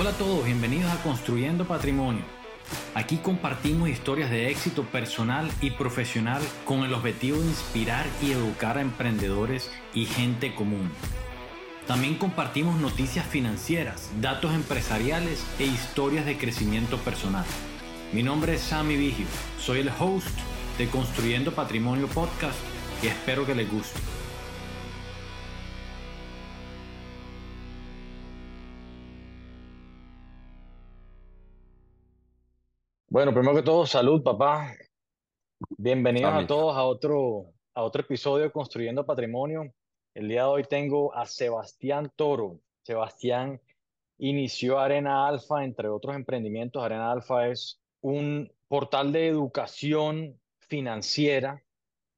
Hola a todos, bienvenidos a Construyendo Patrimonio. Aquí compartimos historias de éxito personal y profesional con el objetivo de inspirar y educar a emprendedores y gente común. También compartimos noticias financieras, datos empresariales e historias de crecimiento personal. Mi nombre es Sammy Vigio, soy el host de Construyendo Patrimonio Podcast y espero que les guste. Bueno, primero que todo, salud, papá. Bienvenidos a todos a otro, a otro episodio de Construyendo Patrimonio. El día de hoy tengo a Sebastián Toro. Sebastián inició Arena Alfa, entre otros emprendimientos. Arena Alfa es un portal de educación financiera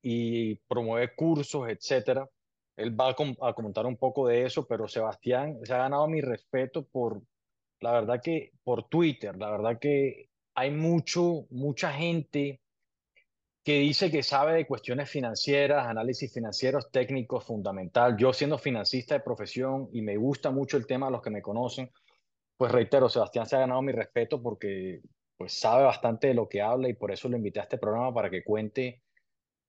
y promueve cursos, etcétera. Él va a, a comentar un poco de eso, pero Sebastián se ha ganado mi respeto por, la verdad que, por Twitter. La verdad que hay mucho, mucha gente que dice que sabe de cuestiones financieras, análisis financieros, técnicos, fundamental. Yo siendo financista de profesión y me gusta mucho el tema, los que me conocen, pues reitero, Sebastián se ha ganado mi respeto porque pues sabe bastante de lo que habla y por eso lo invité a este programa para que cuente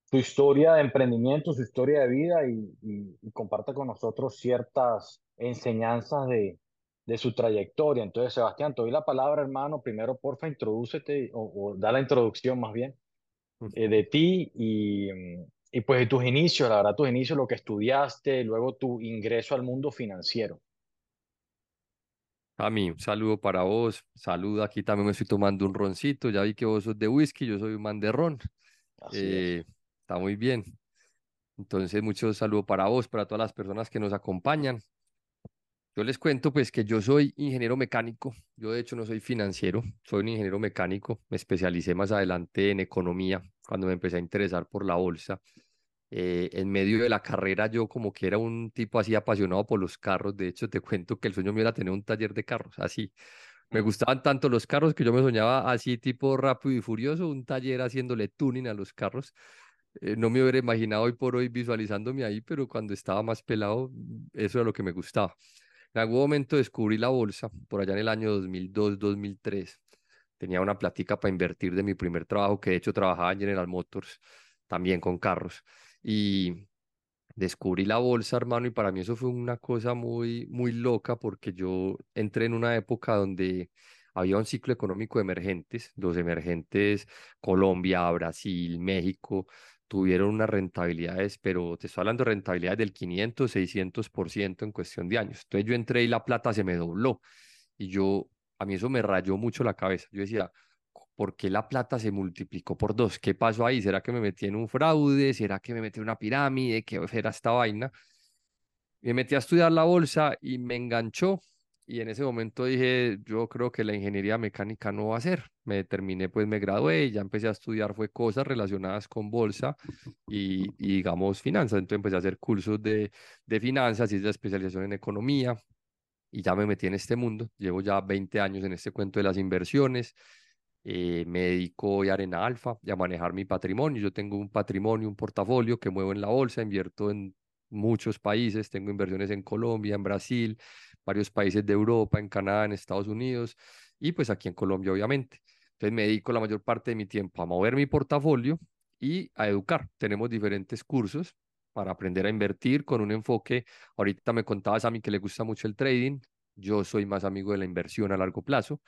su historia de emprendimiento, su historia de vida y, y comparta con nosotros ciertas enseñanzas de, de su trayectoria. Entonces, Sebastián, te doy la palabra, hermano. Primero, porfa, introdúcete o, da la introducción más bien eh, de ti y, y pues de tus inicios, la verdad, tus inicios, lo que estudiaste, luego tu ingreso al mundo financiero. A mí, un saludo para vos. Saludo, aquí también me estoy tomando un roncito. Ya vi que vos sos de whisky, yo soy un man de ron. Eh, está muy bien. Entonces, mucho saludo para vos, para todas las personas que nos acompañan. Yo les cuento pues que yo soy ingeniero mecánico, yo de hecho no soy financiero, soy un ingeniero mecánico, me especialicé más adelante en economía cuando me empecé a interesar por la bolsa. Eh, en medio de la carrera yo como que era un tipo así apasionado por los carros, de hecho te cuento que el sueño mío era tener un taller de carros, así. Me gustaban tanto los carros que yo me soñaba así tipo rápido y furioso, un taller haciéndole tuning a los carros. Eh, no me hubiera imaginado hoy por hoy visualizándome ahí, pero cuando estaba más pelado, eso era lo que me gustaba. En algún momento descubrí la bolsa, por allá en el año 2002-2003. Tenía una plática para invertir de mi primer trabajo, que de hecho trabajaba en General Motors, también con carros. Y descubrí la bolsa, hermano, y para mí eso fue una cosa muy, muy loca porque yo entré en una época donde había un ciclo económico de emergentes, los emergentes Colombia, Brasil, México, tuvieron unas rentabilidades, pero te estoy hablando de rentabilidades del 500, 600% en cuestión de años. Entonces yo entré y la plata se me dobló y yo, a mí eso me rayó mucho la cabeza. Yo decía, ¿por qué la plata se multiplicó por dos? ¿Qué pasó ahí? ¿Será que me metí en un fraude? ¿Será que me metí en una pirámide? ¿Qué era esta vaina? Me metí a estudiar la bolsa y me enganchó y en ese momento dije, yo creo que la ingeniería mecánica no va a ser. Me terminé, pues me gradué y ya empecé a estudiar fue cosas relacionadas con bolsa y, digamos finanzas. Entonces empecé a hacer cursos de, de finanzas y de especialización en economía y ya me metí en este mundo. Llevo ya 20 años en este cuento de las inversiones. Eh, me dedico hoy a Arena Alfa y a manejar mi patrimonio. Yo tengo un patrimonio, un portafolio que muevo en la bolsa, invierto en muchos países, tengo inversiones en Colombia, en Brasil, varios países de Europa, en Canadá, en Estados Unidos y pues aquí en Colombia, obviamente. Entonces me dedico la mayor parte de mi tiempo a mover mi portafolio y a educar. Tenemos diferentes cursos para aprender a invertir con un enfoque. Ahorita me contabas a mí que le gusta mucho el trading. Yo soy más amigo de la inversión a largo plazo.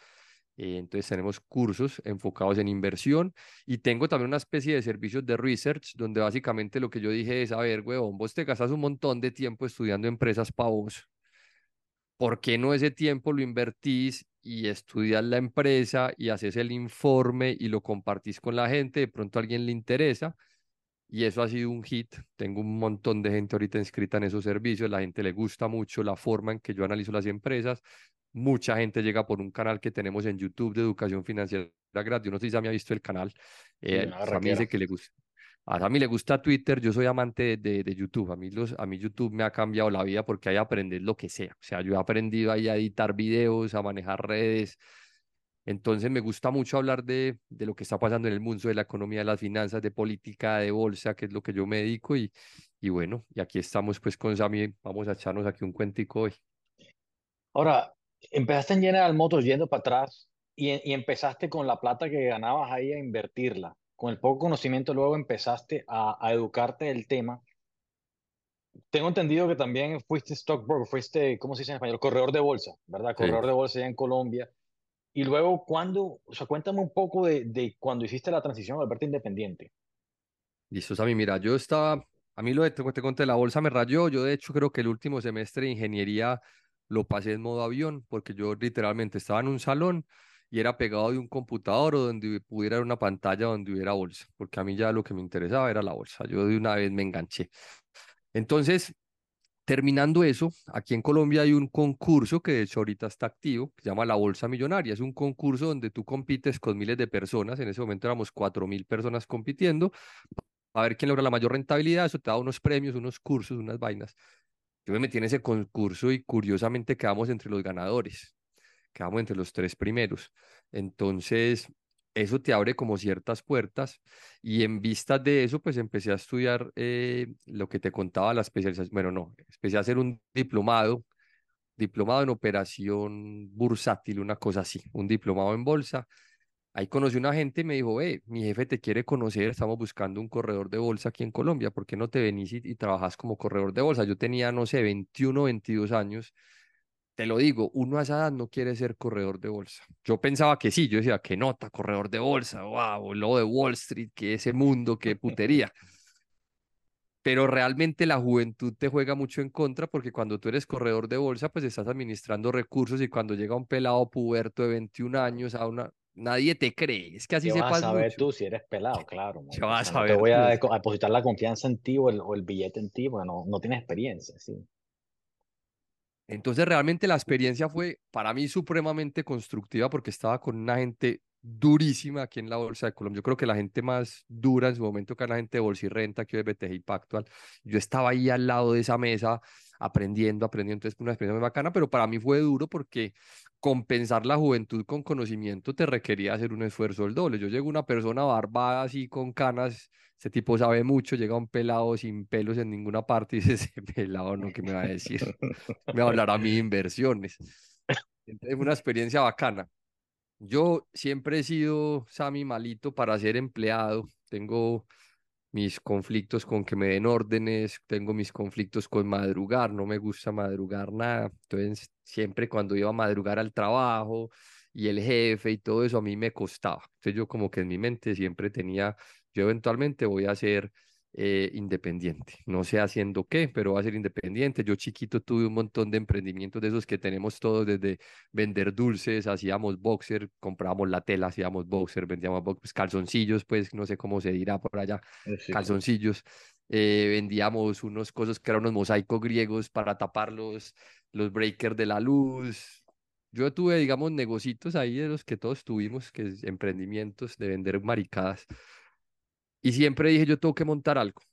Eh, entonces tenemos cursos enfocados en inversión y tengo también una especie de servicios de research donde básicamente lo que yo dije es, a ver, huevón, vos te gastas un montón de tiempo estudiando empresas para vos. ¿Por qué no ese tiempo lo invertís y estudias la empresa y haces el informe y lo compartís con la gente? De pronto a alguien le interesa y eso ha sido un hit. Tengo un montón de gente ahorita inscrita en esos servicios. La gente le gusta mucho la forma en que yo analizo las empresas. Mucha gente llega por un canal que tenemos en YouTube de educación financiera gratis. No sé si ya me ha visto el canal. Eh, a mí dice que le gusta. A mí le gusta Twitter, yo soy amante de, de, YouTube. A mí, los, a mí YouTube me ha cambiado la vida porque hay aprender lo que sea. O sea, yo he aprendido ahí a editar videos, a manejar redes. Entonces me gusta mucho hablar de, de lo que está pasando en el mundo, de la economía, de las finanzas, de política, de bolsa, que es lo que yo me dedico. Y, y bueno, y aquí estamos pues con Sammy. Vamos a echarnos aquí un cuentico hoy. Ahora, empezaste en General Motors yendo para atrás y, y, empezaste con la plata que ganabas ahí a invertirla. Con el poco conocimiento luego empezaste a, a educarte del tema. Tengo entendido que también fuiste stockbroker, fuiste, ¿cómo se dice en español? Corredor de bolsa, ¿verdad? Corredor Sí. de bolsa allá en Colombia. Y luego, ¿cuándo? O sea, cuéntame un poco de, de cuando hiciste la transición al verte independiente. Listo, Sammy. Mira, yo estaba, a mí lo de, te, te conté, la bolsa me rayó. Yo, de hecho, creo que el último semestre de ingeniería lo pasé en modo avión, porque yo literalmente estaba en un salón y era pegado de un computador o donde pudiera una pantalla donde hubiera bolsa, porque a mí ya lo que me interesaba era la bolsa. Yo de una vez me enganché. Entonces, terminando eso, aquí en Colombia hay un concurso que de hecho ahorita está activo, que se llama la Bolsa Millonaria. Es un concurso donde tú compites con miles de personas. En ese momento éramos cuatro mil personas compitiendo a ver quién logra la mayor rentabilidad, eso te da unos premios, unos cursos, unas vainas. Yo me metí en ese concurso y curiosamente quedamos entre los ganadores, quedamos entre los tres primeros. Entonces, eso te abre como ciertas puertas y en vistas de eso, pues empecé a estudiar eh, lo que te contaba, la especialización, bueno, no, empecé a hacer un diplomado, diplomado en operación bursátil, una cosa así, un diplomado en bolsa Ahí conocí una gente y me dijo, eh, mi jefe te quiere conocer, estamos buscando un corredor de bolsa aquí en Colombia, ¿por qué no te venís y, y trabajas como corredor de bolsa? Yo tenía, no sé, 21, 22 años. Te lo digo, uno a esa edad no quiere ser corredor de bolsa. Yo pensaba que sí, yo decía, qué nota, corredor de bolsa, wow, lo de Wall Street, que ese mundo, qué putería. Pero realmente la juventud te juega mucho en contra porque cuando tú eres corredor de bolsa, pues estás administrando recursos y cuando llega un pelado puberto de 21 años a una, nadie te cree, es que así ¿Qué vas a saber mucho. tú si eres pelado? Claro, ¿Qué marico. O vas sea, a no te voy a, a depositar la confianza en ti o el, o el billete en ti, porque no, no tienes experiencia, sí. Entonces realmente la experiencia fue para mí supremamente constructiva porque estaba con una gente durísima aquí en la Bolsa de Colombia. Yo creo que la gente más dura en su momento que era la gente de Bolsa y Renta, que hoy es BTG y Pactual. Yo estaba ahí al lado de esa mesa aprendiendo, aprendiendo. Entonces una experiencia muy bacana, pero para mí fue duro porque compensar la juventud con conocimiento te requería hacer un esfuerzo el doble. Yo llego una persona barbada así con canas, ese tipo sabe mucho, llega un pelado sin pelos en ninguna parte y dice, ese pelado no, ¿qué me va a decir? Me va a hablar a mí inversiones. Entonces una experiencia bacana. Yo siempre he sido, Sammy, malito para ser empleado. Tengo mis conflictos con que me den órdenes, tengo mis conflictos con madrugar, no me gusta madrugar nada. Entonces, siempre cuando iba a madrugar al trabajo y el jefe y todo eso, a mí me costaba. Entonces, yo como que en mi mente siempre tenía, yo eventualmente voy a ser eh, independiente. No sé haciendo qué, pero va a ser independiente. Yo chiquito tuve un montón de emprendimientos de esos que tenemos todos, desde vender dulces, hacíamos boxer, comprábamos la tela, hacíamos boxer, vendíamos boxer, pues, calzoncillos, pues no sé cómo se dirá por allá sí. calzoncillos. eh, vendíamos unos cosas que eran unos mosaicos griegos para tapar los, los breakers de la luz. Yo tuve, digamos, negocitos ahí de los que todos tuvimos, que es emprendimientos de vender maricadas. Y siempre dije, yo tengo que montar algo.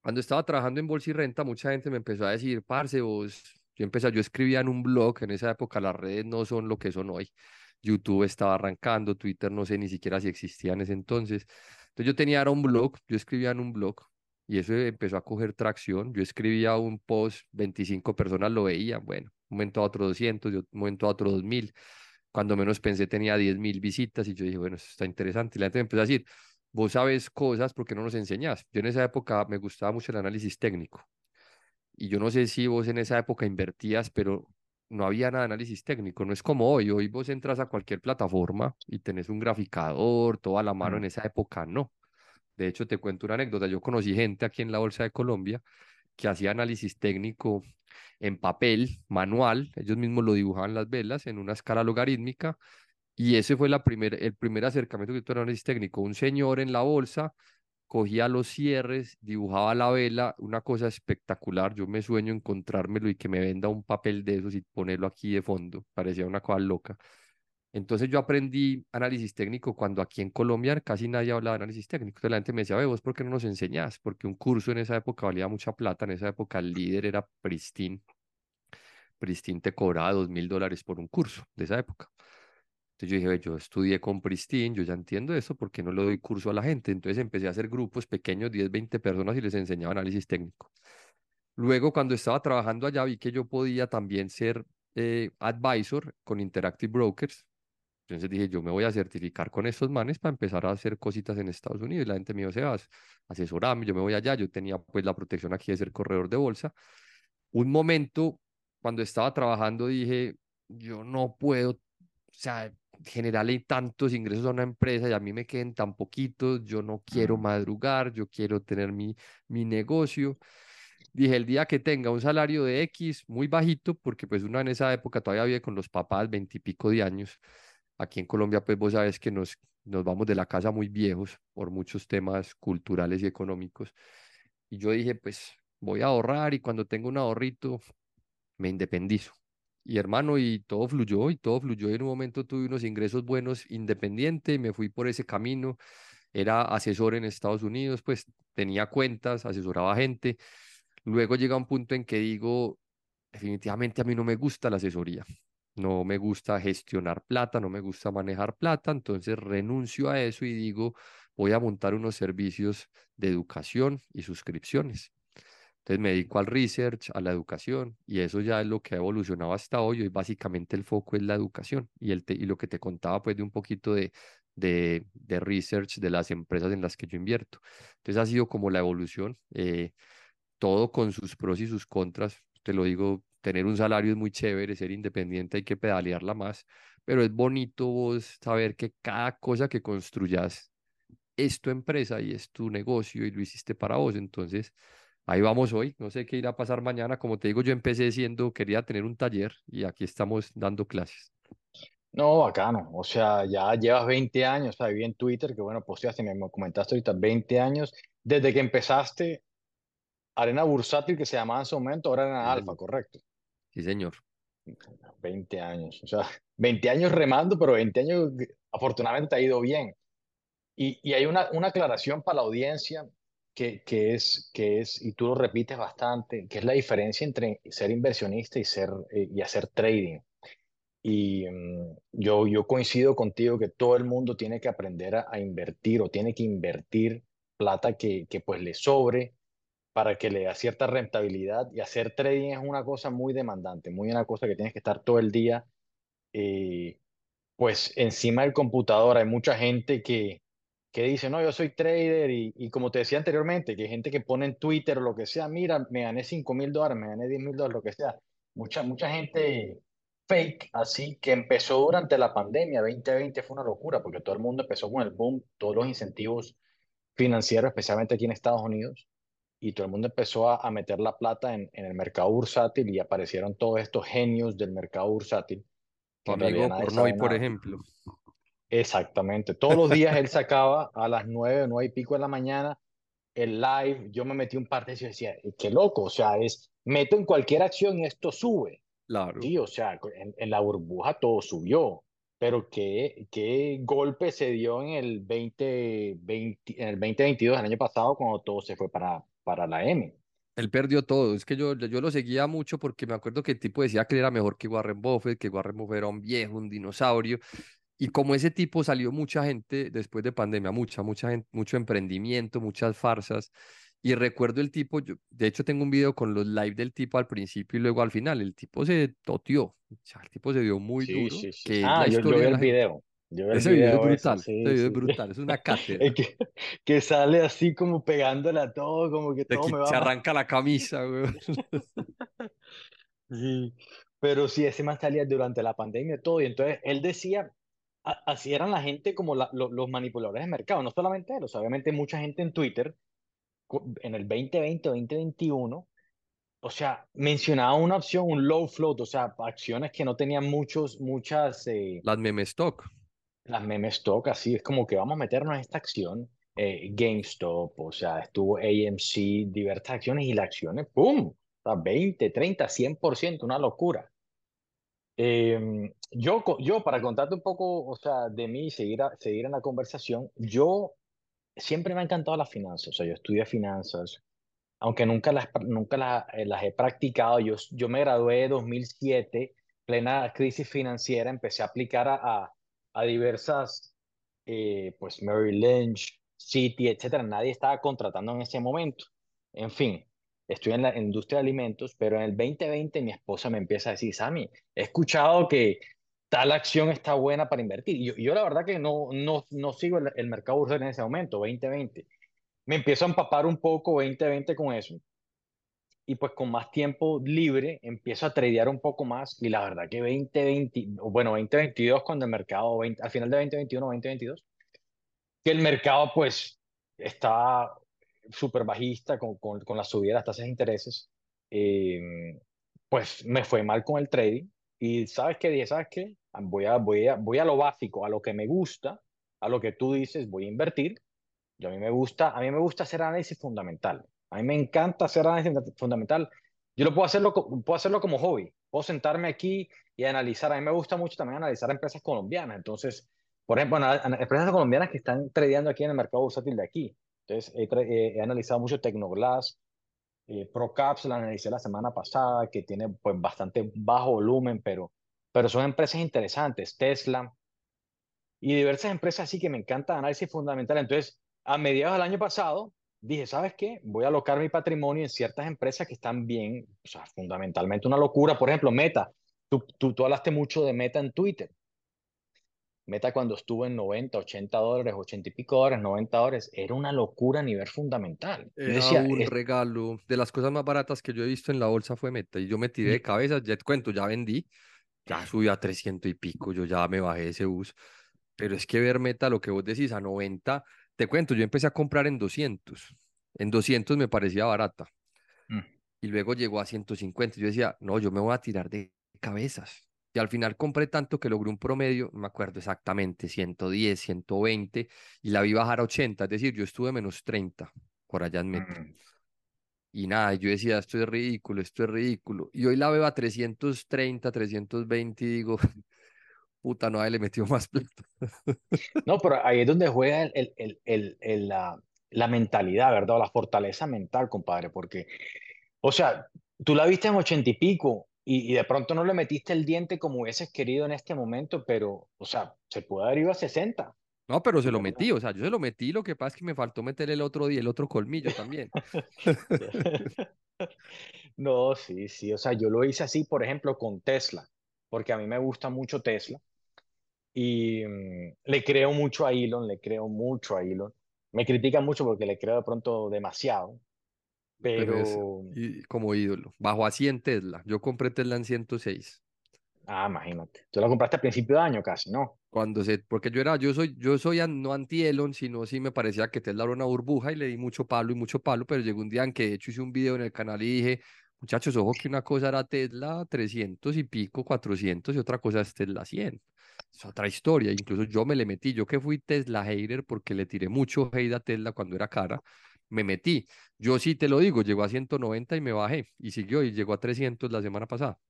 Cuando estaba trabajando en Bolsa y Renta, mucha gente me empezó a decir, parce, vos, yo empecé, yo escribía en un blog, en esa época las redes no son lo que son hoy. YouTube estaba arrancando, Twitter no sé ni siquiera si existía en ese entonces. Entonces yo tenía era un blog, yo escribía en un blog y eso empezó a coger tracción. Yo escribía un post, 25 personas lo veían, bueno, un momento a otro 200, de un momento a otro 2000. Cuando menos pensé tenía 10.000 visitas y yo dije, bueno, esto está interesante. Y la gente me empezó a decir, vos sabes cosas porque no nos enseñás. Yo en esa época me gustaba mucho el análisis técnico. Y yo no sé si vos en esa época invertías, pero no había nada de análisis técnico. No es como hoy. Hoy vos entras a cualquier plataforma y tenés un graficador, toda la mano. En esa época no. De hecho, te cuento una anécdota. Yo conocí gente aquí en la Bolsa de Colombia que hacía análisis técnico en papel, manual. Ellos mismos lo dibujaban las velas en una escala logarítmica. Y ese fue el primer acercamiento que tuve al análisis técnico. Un señor en la bolsa cogía los cierres, dibujaba la vela, una cosa espectacular. Yo me sueño encontrármelo y que me venda un papel de esos y ponerlo aquí de fondo. Parecía una cosa loca. Entonces yo aprendí análisis técnico cuando aquí en Colombia casi nadie hablaba de análisis técnico. Entonces la gente me decía, ve, vos, ¿por qué no nos enseñás? Porque un curso en esa época valía mucha plata. En esa época el líder era Pristin. Pristin te cobraba dos mil dólares por un curso de esa época. Entonces yo dije, "Ve, yo estudié con Pristin, yo ya entiendo eso, ¿por qué no le doy curso a la gente? Entonces empecé a hacer grupos pequeños, 10, 20 personas y les enseñaba análisis técnico. Luego, cuando estaba trabajando allá, vi que yo podía también ser eh, advisor con Interactive Brokers. Entonces dije, yo me voy a certificar con estos manes para empezar a hacer cositas en Estados Unidos. Y la gente me dijo, Sebas, asesorame, yo me voy allá. Yo tenía pues la protección aquí de ser corredor de bolsa. Un momento, cuando estaba trabajando, dije, yo no puedo, o sea, generarle tantos ingresos a una empresa y a mí me queden tan poquitos, yo no quiero madrugar, yo quiero tener mi, mi negocio. Dije, el día que tenga un salario de X muy bajito, porque pues uno en esa época todavía vive con los papás, veintipico de años, Aquí en Colombia, pues vos sabes que nos, nos vamos de la casa muy viejos por muchos temas culturales y económicos. Y yo dije, pues voy a ahorrar y cuando tengo un ahorrito, me independizo. Y hermano, y todo fluyó, y todo fluyó. Y en un momento tuve unos ingresos buenos independiente, me fui por ese camino. Era asesor en Estados Unidos, pues tenía cuentas, asesoraba gente. Luego llega un punto en que digo, definitivamente a mí no me gusta la asesoría no me gusta gestionar plata, no me gusta manejar plata, entonces renuncio a eso y digo, voy a montar unos servicios de educación y suscripciones. Entonces me dedico al research, a la educación, y eso ya es lo que ha evolucionado hasta hoy. Hoy básicamente el foco es la educación y, el y lo que te contaba pues de un poquito de, de, de, research de las empresas en las que yo invierto. Entonces ha sido como la evolución, eh, todo con sus pros y sus contras. Te lo digo tener un salario es muy chévere, ser independiente hay que pedalearla más, pero es bonito vos saber que cada cosa que construyas es tu empresa y es tu negocio y lo hiciste para vos. Entonces, ahí vamos hoy. No sé qué irá a pasar mañana. Como te digo, yo empecé siendo, quería tener un taller y aquí estamos dando clases. No, bacano. O sea, ya llevas 20 años, o sea, vi en Twitter que, bueno, posteaste, me comentaste ahorita, 20 años. Desde que empezaste Arena Bursátil, que se llamaba en su momento, ahora Arena Alfa, ¿correcto? Sí, señor. 20 años, o sea, 20 años remando, pero 20 años afortunadamente ha ido bien. Y, y hay una, una, aclaración para la audiencia que, que, es, que es, y tú lo repites bastante, que es la diferencia entre ser inversionista y, ser, eh, y hacer trading. Y um, yo, yo coincido contigo que todo el mundo tiene que aprender a, a invertir o tiene que invertir plata que, que pues le sobre para que le da cierta rentabilidad y hacer trading es una cosa muy demandante, muy una cosa que tienes que estar todo el día eh, pues encima del computador. Hay mucha gente que, que dice, no, yo soy trader y, y, como te decía anteriormente, que hay gente que pone en Twitter o lo que sea, mira, me gané 5 mil dólares, me gané 10 mil dólares, lo que sea. Mucha, mucha gente fake, así que empezó durante la pandemia, 2020 fue una locura porque todo el mundo empezó con el boom, todos los incentivos financieros, especialmente aquí en Estados Unidos y todo el mundo empezó a, meter la plata en, en, el mercado bursátil y aparecieron todos estos genios del mercado bursátil. Tu amigo Pornoy, por ejemplo. Exactamente. Todos los días él sacaba a las nueve, nueve y pico de la mañana el live. Yo me metí un par de y decía, qué loco, o sea, es, meto en cualquier acción y esto sube. Claro. Sí, o sea, en, en la burbuja todo subió pero qué, qué golpe se dio en el, 2020, en el 2022, el año pasado, cuando todo se fue para, para la M. Él perdió todo. Es que yo, yo lo seguía mucho porque me acuerdo que el tipo decía que era mejor que Warren Buffett, que Warren Buffett era un viejo, un dinosaurio. Y como ese tipo salió mucha gente después de pandemia, mucha, mucha gente, mucho emprendimiento, muchas farsas. Y recuerdo el tipo, yo, de hecho tengo un video con los live del tipo al principio y luego al final. El tipo se sea, el tipo se dio muy duro. Sí, sí. ah, yo, yo vi el video ese video, es brutal, ese, video es brutal, es una cátedra. que, que, sale así como pegándole a todo, como que todo me va Se arranca la camisa, güey. sí, pero sí, ese más salía durante la pandemia todo, y entonces él decía, así eran la gente como la, los manipuladores de mercado, no solamente él, obviamente mucha gente en Twitter, en el 2020 o 2021, o sea, mencionaba una opción, un low float, o sea, acciones que no tenían muchos, muchas... Eh, Las meme stock las meme stock, así es como que vamos a meternos en esta acción. Eh, GameStop, o sea, estuvo AMC, diversas acciones y las acciones, ¡pum! O 20, 30, 100%, una locura. Em, yo, yo, para contarte un poco, o sea, de mí y seguir, seguir en la conversación, yo siempre me ha encantado las finanzas, o sea, yo estudié finanzas, aunque nunca las, nunca las, eh, las he practicado, yo, yo me gradué en 2007, plena crisis financiera, empecé a aplicar a a diversas, eh, pues Mary Lynch, City, etcétera. Nadie estaba contratando en ese momento. En fin, estoy en la industria de alimentos, pero en el 2020 mi esposa me empieza a decir, Sammy, he escuchado que tal acción está buena para invertir. Y yo, yo la verdad que no, no, no sigo el, el mercado bursátil en ese momento, 2020. Me empiezo a empapar un poco 2020 con eso. Y pues con más tiempo libre empiezo a tradear un poco más. Y la verdad que 2020, bueno, 2022 cuando el mercado, 20, al final de 2021, 2022, que el mercado pues está súper bajista con, con, con, la subida de las tasas de intereses, eh, pues me fue mal con el trading. Y sabes qué dije, sabes qué, voy a, voy, a, voy a lo básico, a lo que me gusta, a lo que tú dices, voy a invertir. Yo a mí me gusta, a mí me gusta hacer análisis fundamental. A mí me encanta hacer análisis fundamental. Yo lo puedo hacerlo, puedo hacerlo como hobby. Puedo sentarme aquí y analizar. A mí me gusta mucho también analizar empresas colombianas. Entonces, por ejemplo, empresas colombianas que están tradeando aquí en el mercado bursátil de aquí. Entonces, he, he analizado mucho Tecnoglass, eh, ProCaps la analicé la semana pasada, que tiene pues bastante bajo volumen, pero, pero son empresas interesantes, Tesla y diversas empresas así que me encanta análisis fundamental. Entonces, a mediados del año pasado, dije, ¿sabes qué? Voy a alocar mi patrimonio en ciertas empresas que están bien, o sea, fundamentalmente una locura. Por ejemplo, Meta. Tú, tú, tú hablaste mucho de Meta en Twitter. Meta cuando estuvo en 90, 80 dólares, 80 y pico dólares, 90 dólares, era una locura a nivel fundamental. Era decía, un es... regalo. De las cosas más baratas que yo he visto en la bolsa fue Meta. Y yo me tiré de cabeza, ya te cuento, ya vendí, ya subió a 300 y pico, yo ya me bajé ese bus. Pero es que ver Meta, lo que vos decís, a 90, te cuento, yo empecé a comprar en 200. En 200 me parecía barata. Mm. Y luego llegó a 150. Yo decía, no, yo me voy a tirar de cabezas. Y al final compré tanto que logré un promedio, no me acuerdo exactamente, 110, 120, y la vi bajar a 80, es decir, yo estuve menos 30 por allá en Meta. Mm. Y nada, yo decía, esto es ridículo, esto es ridículo. Y hoy la veo a 330, 320 y digo, puta, no, ahí le metió más plata. no, pero ahí es donde juega el, el, el, el la, la, mentalidad, ¿verdad? La fortaleza mental, compadre, porque, o sea, tú la viste en 80 y pico, y, y, de pronto no le metiste el diente como hubieses querido en este momento, pero, o sea, se puede haber ido a 60. No, pero se lo metí, o sea, yo se lo metí, lo que pasa es que me faltó meter el otro día, el otro colmillo también. no, sí, sí, o sea, yo lo hice así, por ejemplo, con Tesla, porque a mí me gusta mucho Tesla y um, le creo mucho a Elon, le creo mucho a Elon. Me critican mucho porque le creo de pronto demasiado, pero... pero es, como ídolo. Bajo así en Tesla. Yo compré Tesla en 106. Ah, imagínate. Tú la compraste a principio de año casi, ¿no? Cuando se, porque yo era, yo soy, yo soy no anti-Elon, sino sí me parecía que Tesla era una burbuja y le di mucho palo y mucho palo, pero llegó un día en que de hecho hice un video en el canal y dije, muchachos, ojo que una cosa era Tesla 300 y pico, 400 y otra cosa es Tesla 100. Es otra historia, incluso yo me le metí, yo que fui Tesla hater porque le tiré mucho hate a Tesla cuando era cara, me metí. Yo sí te lo digo, llegó a 190 y me bajé y siguió y llegó a 300 la semana pasada.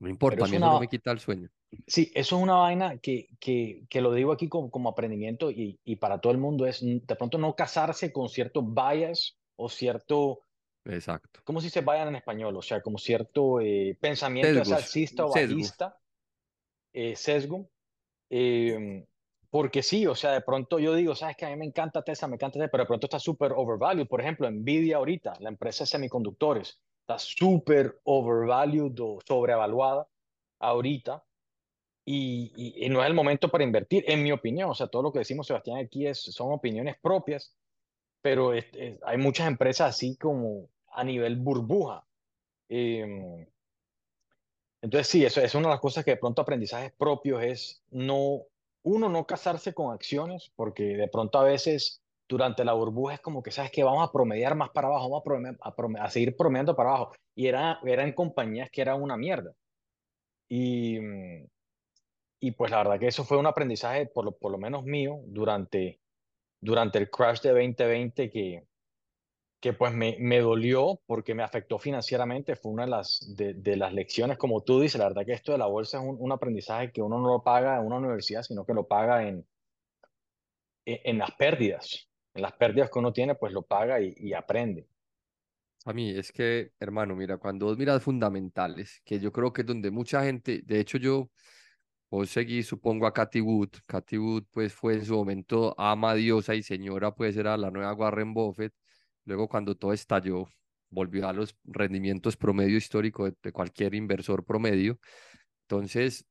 No importa, a mí una... eso no me quita el sueño. Sí, eso es una vaina que, que, que lo digo aquí como, como aprendimiento y, y, para todo el mundo es de pronto no casarse con cierto bias o cierto... Exacto. ¿Cómo si se vayan en español? O sea, como cierto eh, pensamiento alcista o bajista, eh, sesgo. Eh, porque sí, o sea, de pronto yo digo, sabes que a mí me encanta Tesla, me encanta Tesla, pero de pronto está súper overvalued. Por ejemplo, Nvidia ahorita, la empresa de semiconductores, está súper overvalued o sobrevaluada ahorita. Y, y, y, no es el momento para invertir, en mi opinión. O sea, todo lo que decimos, Sebastián, aquí es, son opiniones propias, pero hay muchas empresas así como a nivel burbuja. Eh, entonces, sí, eso es una de las cosas que de pronto aprendizajes propios es no uno, no casarse con acciones, porque de pronto a veces durante la burbuja es como que, ¿sabes que Vamos a promediar más para abajo, vamos a, a, a seguir promediando para abajo. Y era, eran compañías que eran una mierda. Y, y pues la verdad que eso fue un aprendizaje, por lo, por lo menos mío, durante, durante el crash de 2020 que, que pues me, me, dolió porque me afectó financieramente, fue una de las, de, de, las lecciones, como tú dices, la verdad que esto de la bolsa es un, un, aprendizaje que uno no lo paga en una universidad, sino que lo paga en, en, en las pérdidas, en las pérdidas que uno tiene, pues lo paga y, y, aprende. A mí es que, hermano, mira, cuando vos miras fundamentales, que yo creo que es donde mucha gente, de hecho yo, vos seguí, supongo, a Cathy Wood, Cathy Wood pues fue en su momento ama, diosa y señora, pues era la nueva Warren Buffett, Luego cuando todo estalló, volvió a los rendimientos promedio histórico de, cualquier inversor promedio. Entonces,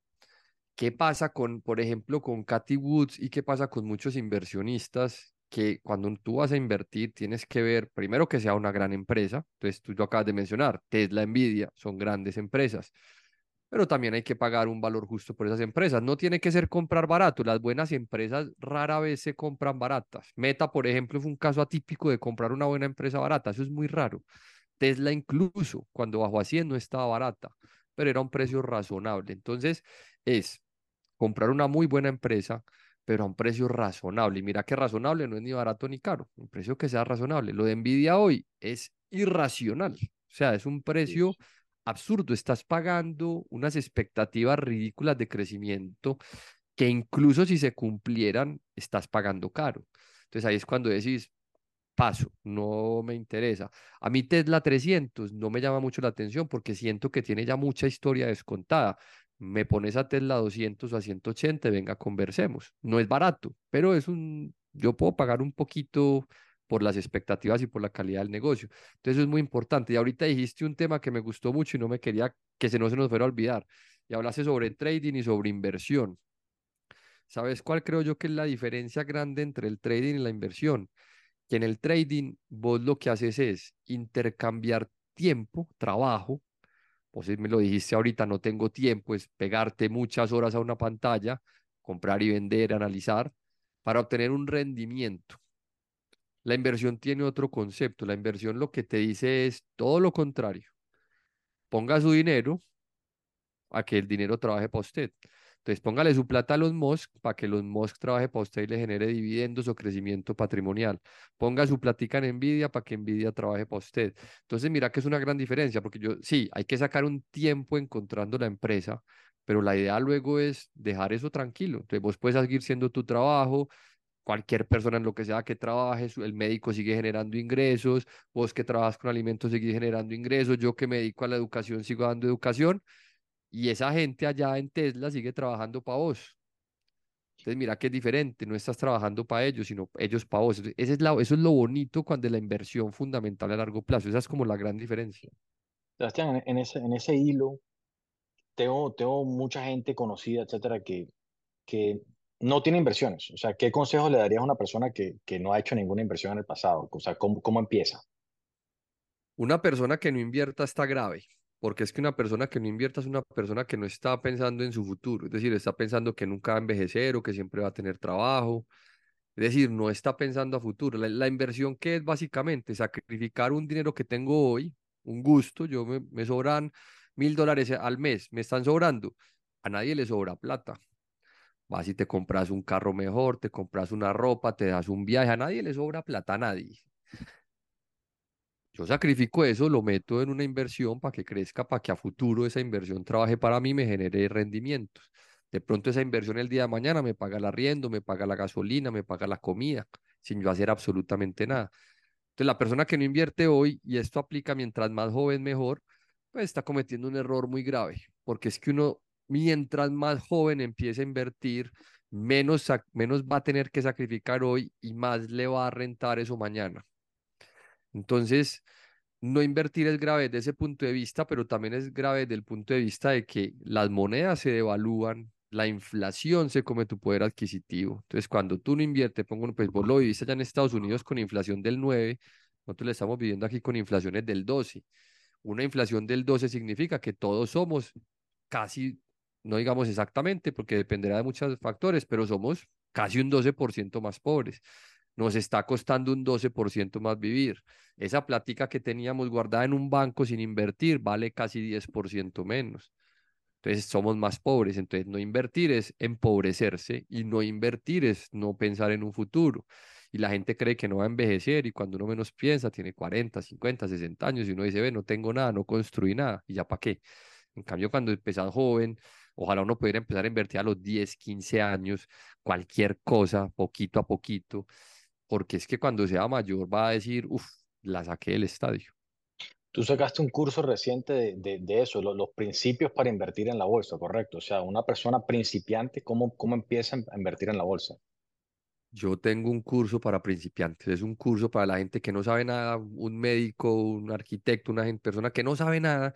¿qué pasa con, por ejemplo, con Cathy Woods y qué pasa con muchos inversionistas que cuando tú vas a invertir tienes que ver primero que sea una gran empresa? Entonces, tú lo acabas de mencionar, Tesla, Nvidia, son grandes empresas pero también hay que pagar un valor justo por esas empresas. No tiene que ser comprar barato, las buenas empresas rara vez se compran baratas. Meta, por ejemplo, fue un caso atípico de comprar una buena empresa barata, eso es muy raro. Tesla incluso cuando bajó a 100 no estaba barata, pero era un precio razonable. Entonces es comprar una muy buena empresa, pero a un precio razonable. Y mira que razonable no es ni barato ni caro, un precio que sea razonable. Lo de Nvidia hoy es irracional, o sea, es un precio absurdo, estás pagando unas expectativas ridículas de crecimiento que incluso si se cumplieran, estás pagando caro. Entonces ahí es cuando decís, paso, no me interesa. A mí Tesla 300 no me llama mucho la atención porque siento que tiene ya mucha historia descontada. Me pones a Tesla 200 o a 180, venga, conversemos. No es barato, pero es un, yo puedo pagar un poquito por las expectativas y por la calidad del negocio. Entonces eso es muy importante. Y ahorita dijiste un tema que me gustó mucho y no me quería que se no se nos fuera a olvidar. Y hablaste sobre trading y sobre inversión. ¿Sabes cuál creo yo que es la diferencia grande entre el trading y la inversión? Que en el trading vos lo que haces es intercambiar tiempo, trabajo. Vos me lo dijiste ahorita, no tengo tiempo, es pegarte muchas horas a una pantalla, comprar y vender, analizar, para obtener un rendimiento. La inversión tiene otro concepto. La inversión lo que te dice es todo lo contrario. Ponga su dinero a que el dinero trabaje para usted. Entonces póngale su plata a los Musk para que los Musk trabaje para usted y le genere dividendos o crecimiento patrimonial. Ponga su platica en Nvidia para que Nvidia trabaje para usted. Entonces mira que es una gran diferencia porque yo sí, hay que sacar un tiempo encontrando la empresa, pero la idea luego es dejar eso tranquilo. Entonces vos puedes seguir siendo tu trabajo, cualquier persona en lo que sea que trabaje, el médico sigue generando ingresos, vos que trabajas con alimentos seguís generando ingresos, yo que me dedico a la educación sigo dando educación y esa gente allá en Tesla sigue trabajando para vos. Entonces mira que es diferente, no estás trabajando para ellos, sino ellos para vos. Ese es la, eso es lo bonito cuando la inversión fundamental a largo plazo, esa es como la gran diferencia. Sebastián, en ese, en ese hilo, tengo, tengo mucha gente conocida, etcétera, que, que no tiene inversiones. O sea, ¿qué consejo le darías a una persona que, que no ha hecho ninguna inversión en el pasado? O sea, ¿cómo, cómo empieza? Una persona que no invierta está grave, porque es que una persona que no invierta es una persona que no está pensando en su futuro, es decir, está pensando que nunca va a envejecer o que siempre va a tener trabajo, es decir, no está pensando a futuro. La, inversión que es básicamente sacrificar un dinero que tengo hoy, un gusto, yo me, me sobran mil dólares al mes, me están sobrando, a nadie le sobra plata vas y te compras un carro mejor, te compras una ropa, te das un viaje, a nadie le sobra plata, a nadie. Yo sacrifico eso, lo meto en una inversión para que crezca, para que a futuro esa inversión trabaje para mí, me genere rendimientos. De pronto esa inversión el día de mañana me paga el arriendo, me paga la gasolina, me paga la comida, sin yo hacer absolutamente nada. Entonces la persona que no invierte hoy, y esto aplica mientras más joven mejor, pues está cometiendo un error muy grave, porque es que uno mientras más joven empiece a invertir, menos, menos va a tener que sacrificar hoy y más le va a rentar eso mañana. Entonces, no invertir es grave desde ese punto de vista, pero también es grave desde el punto de vista de que las monedas se devalúan, la inflación se come tu poder adquisitivo. Entonces, cuando tú no inviertes, pongo, pues vos lo viviste allá en Estados Unidos con inflación del 9, nosotros le estamos viviendo aquí con inflaciones del 12. Una inflación del 12 significa que todos somos casi no digamos exactamente porque dependerá de muchos factores, pero somos casi un 12% más pobres. Nos está costando un 12% más vivir. Esa plática que teníamos guardada en un banco sin invertir vale casi 10% menos. Entonces somos más pobres. Entonces no invertir es empobrecerse y no invertir es no pensar en un futuro. Y la gente cree que no va a envejecer y cuando uno menos piensa tiene 40, 50, 60 años y uno dice, ve, no tengo nada, no construí nada. ¿Y ya para qué? En cambio, cuando empezás joven, Ojalá uno pudiera empezar a invertir a los 10, 15 años, cualquier cosa, poquito a poquito, porque es que cuando sea mayor va a decir, uff, la saqué del estadio. Tú sacaste un curso reciente de, de, eso, los principios para invertir en la bolsa, correcto. O sea, una persona principiante, ¿cómo, cómo empieza a invertir en la bolsa? Yo tengo un curso para principiantes, es un curso para la gente que no sabe nada, un médico, un arquitecto, una persona que no sabe nada,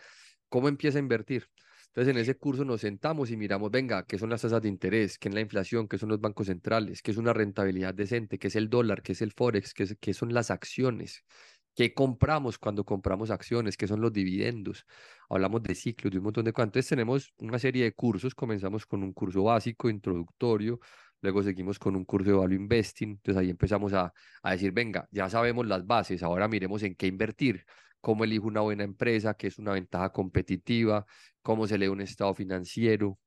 cómo empieza a invertir. Entonces, en ese curso nos sentamos y miramos, venga, qué son las tasas de interés, qué es la inflación, qué son los bancos centrales, qué es una rentabilidad decente, qué es el dólar, qué es el forex, qué, qué son las acciones, qué compramos cuando compramos acciones, qué son los dividendos. Hablamos de ciclos, de un montón de cosas. Entonces, tenemos una serie de cursos. Comenzamos con un curso básico, introductorio, luego seguimos con un curso de value investing. Entonces, ahí empezamos a, a decir, venga, ya sabemos las bases, ahora miremos en qué invertir cómo elijo una buena empresa, qué es una ventaja competitiva, cómo se lee un estado financiero,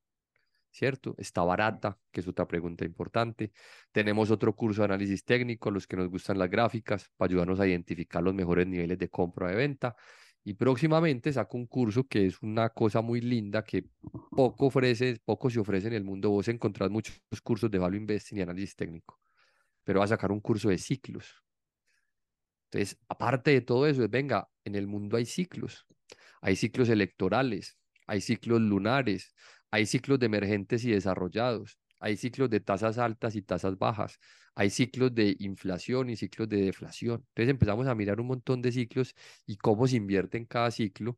¿cierto? Está barata, que es otra pregunta importante. Tenemos otro curso de análisis técnico, los que nos gustan las gráficas, para ayudarnos a identificar los mejores niveles de compra o de venta. Y próximamente saco un curso que es una cosa muy linda que poco ofrece, poco se ofrece en el mundo. Vos encontrás muchos cursos de value investing y análisis técnico, pero va a sacar un curso de ciclos. Entonces, aparte de todo eso, es, venga, en el mundo hay ciclos. Hay ciclos electorales, hay ciclos lunares, hay ciclos de emergentes y desarrollados, hay ciclos de tasas altas y tasas bajas, hay ciclos de inflación y ciclos de deflación. Entonces empezamos a mirar un montón de ciclos y cómo se invierte en cada ciclo.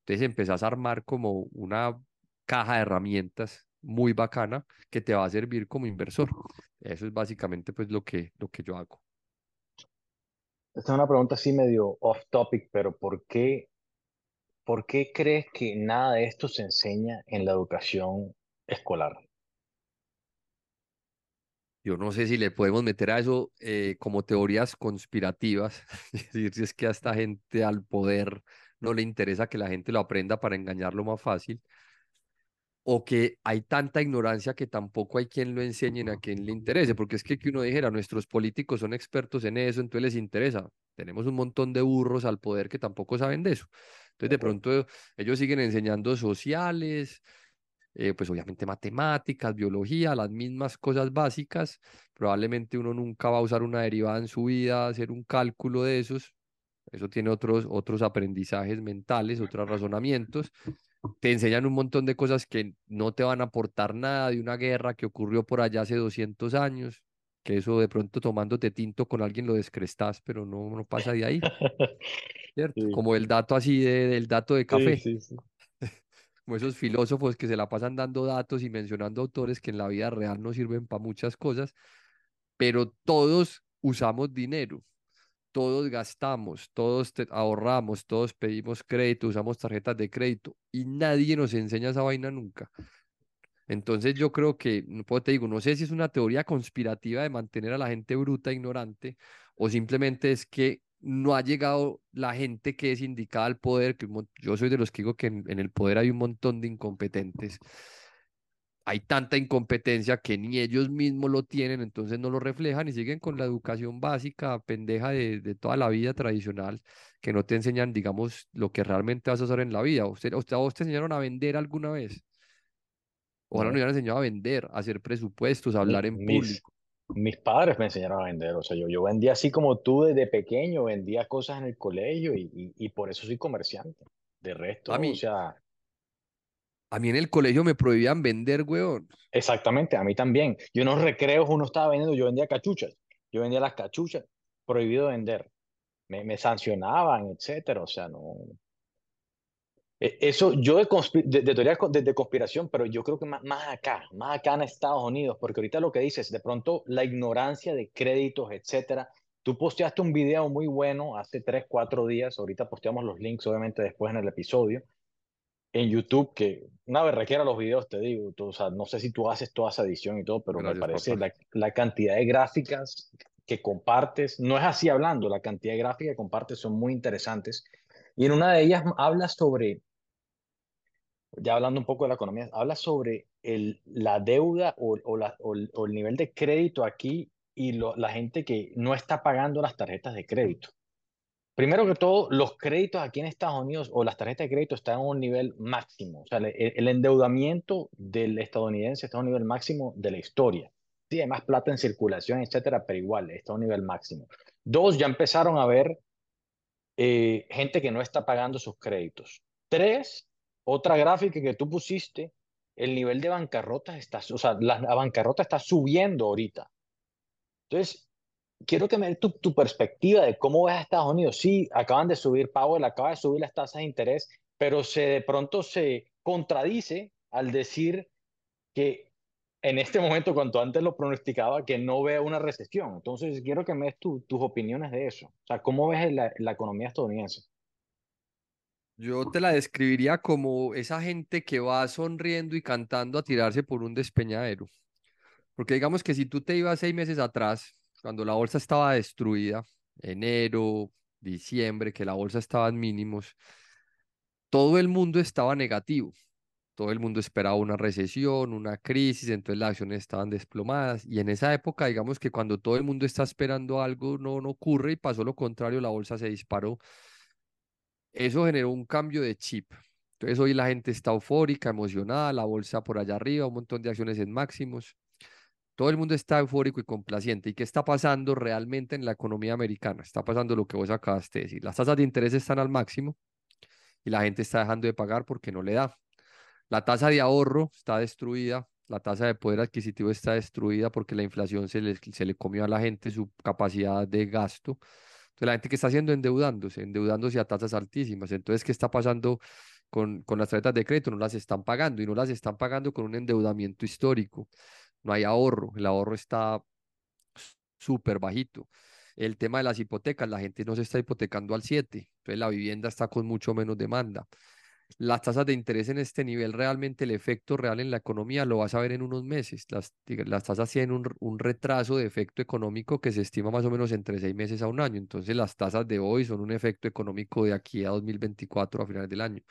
Entonces empezás a armar como una caja de herramientas muy bacana que te va a servir como inversor. Eso es básicamente pues lo que, lo que yo hago. Esta es una pregunta así medio off topic, pero ¿por qué ¿por qué crees que nada de esto se enseña en la educación escolar? Yo no sé si le podemos meter a eso eh, como teorías conspirativas, es decir, si es que a esta gente al poder no le interesa que la gente lo aprenda para engañarlo más fácil, o que hay tanta ignorancia que tampoco hay quien lo enseñe a quien le interese, porque es que que uno dijera, nuestros políticos son expertos en eso, entonces les interesa. Tenemos un montón de burros al poder que tampoco saben de eso. Entonces, de pronto, ellos siguen enseñando sociales, eh, pues obviamente matemáticas, biología, las mismas cosas básicas. Probablemente uno nunca va a usar una derivada en su vida, hacer un cálculo de esos. Eso tiene otros, otros aprendizajes mentales, otros razonamientos. Te enseñan un montón de cosas que no te van a aportar nada de una guerra que ocurrió por allá hace 200 años, que eso de pronto tomándote tinto con alguien lo descrestas, pero no, no pasa de ahí. ¿cierto? Como el dato así de, del dato de café. Sí, sí, Como esos filósofos que se la pasan dando datos y mencionando autores que en la vida real no sirven para muchas cosas, pero todos usamos dinero, todos gastamos, todos ahorramos, todos pedimos crédito, usamos tarjetas de crédito y nadie nos enseña esa vaina nunca. Entonces yo creo que, pues te digo, no sé si es una teoría conspirativa de mantener a la gente bruta, ignorante, o simplemente es que no ha llegado la gente que es indicada al poder, que yo soy de los que digo que en, el poder hay un montón de incompetentes. Hay tanta incompetencia que ni ellos mismos lo tienen, entonces no lo reflejan y siguen con la educación básica, pendeja de, toda la vida tradicional, que no te enseñan, digamos, lo que realmente vas a hacer en la vida. ¿Usted, usted, ¿Vos te enseñaron a vender alguna vez? Ojalá nos hubieran enseñado a vender, a hacer presupuestos, a hablar en público mis padres me enseñaron a vender, o sea, yo, yo vendía así como tú desde pequeño, vendía cosas en el colegio y, y, por eso soy comerciante. De resto, a mí, o sea... A mí en el colegio me prohibían vender, weón. Exactamente, a mí también. Yo en los recreos uno estaba vendiendo, yo vendía cachuchas, yo vendía las cachuchas, prohibido vender. Me, me sancionaban, etcétera, o sea, no... E, eso yo de, de, teoría de, conspiración, pero yo creo que más, más, acá, más acá en Estados Unidos, porque ahorita lo que dices, de pronto la ignorancia de créditos, etcétera. Tú posteaste un video muy bueno hace 3, 4 días, ahorita posteamos los links obviamente después en el episodio, en YouTube, que una berraquera los videos, te digo, o sea, no sé si tú haces toda esa edición y todo, pero me parece la, la, cantidad de gráficas que compartes, no es así hablando, la cantidad de gráficas que compartes son muy interesantes. Y en una de ellas habla sobre ya hablando un poco de la economía, habla sobre el, la deuda o, o, la, o, el nivel de crédito aquí y la gente que no está pagando las tarjetas de crédito. Primero que todo, los créditos aquí en Estados Unidos o las tarjetas de crédito están a un nivel máximo. O sea, el, endeudamiento del estadounidense está a un nivel máximo de la historia. Sí, hay más plata en circulación, etcétera, pero igual está a un nivel máximo. Dos, ya empezaron a ver eh, gente que no está pagando sus créditos. Tres, otra gráfica que tú pusiste, el nivel de bancarrota está, o sea, la, bancarrota está subiendo ahorita. Entonces, quiero que me des tu, tu, perspectiva de cómo ves a Estados Unidos. Sí, acaban de subir Powell, acaba de subir las tasas de interés, pero se de pronto se contradice al decir que en este momento, cuanto antes lo pronosticaba, que no vea una recesión. Entonces, quiero que me des tu, tus opiniones de eso. O sea, ¿cómo ves la, la economía estadounidense? Yo te la describiría como esa gente que va sonriendo y cantando a tirarse por un despeñadero. Porque digamos que si tú te ibas seis meses atrás, cuando la bolsa estaba destruida, enero, diciembre, que la bolsa estaba en mínimos, todo el mundo estaba negativo. Todo el mundo esperaba una recesión, una crisis, entonces las acciones estaban desplomadas. Y en esa época, digamos que cuando todo el mundo está esperando algo, no, no ocurre y pasó lo contrario, la bolsa se disparó eso generó un cambio de chip. Entonces hoy la gente está eufórica, emocionada, la bolsa por allá arriba, un montón de acciones en máximos. Todo el mundo está eufórico y complaciente. ¿Y qué está pasando realmente en la economía americana? Está pasando lo que vos acabaste de decir. Las tasas de interés están al máximo y la gente está dejando de pagar porque no le da. La tasa de ahorro está destruida, la tasa de poder adquisitivo está destruida porque la inflación se le, se le comió a la gente su capacidad de gasto. Entonces, la gente que está haciendo endeudándose, endeudándose a tasas altísimas. Entonces, ¿qué está pasando con, con las tarjetas de crédito? No las están pagando y no las están pagando con un endeudamiento histórico. No hay ahorro, el ahorro está súper bajito. El tema de las hipotecas, la gente no se está hipotecando al 7, entonces la vivienda está con mucho menos demanda las tasas de interés en este nivel, realmente el efecto real en la economía lo vas a ver en unos meses. Las, las tasas tienen un, un, retraso de efecto económico que se estima más o menos entre seis meses a un año. Entonces las tasas de hoy son un efecto económico de aquí a 2024 a finales del año.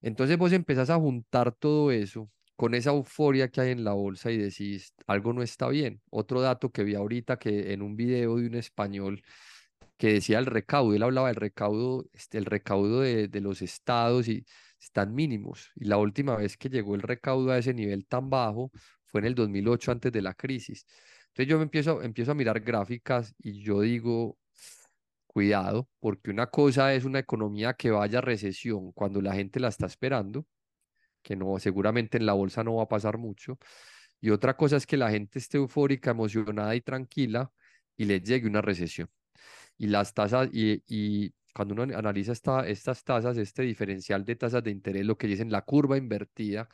Entonces vos empezás a juntar todo eso con esa euforia que hay en la bolsa y decís, algo no está bien. Otro dato que vi ahorita que en un video de un español que decía el recaudo, él hablaba del recaudo, este, el recaudo de, de, los estados y están mínimos. Y la última vez que llegó el recaudo a ese nivel tan bajo fue en el 2008 antes de la crisis. Entonces yo me empiezo, empiezo a mirar gráficas y yo digo, cuidado, porque una cosa es una economía que vaya a recesión cuando la gente la está esperando, que no, seguramente en la bolsa no va a pasar mucho. Y otra cosa es que la gente esté eufórica, emocionada y tranquila y le llegue una recesión y las tasas, y, cuando uno analiza esta, estas tasas, este diferencial de tasas de interés, lo que dicen la curva invertida,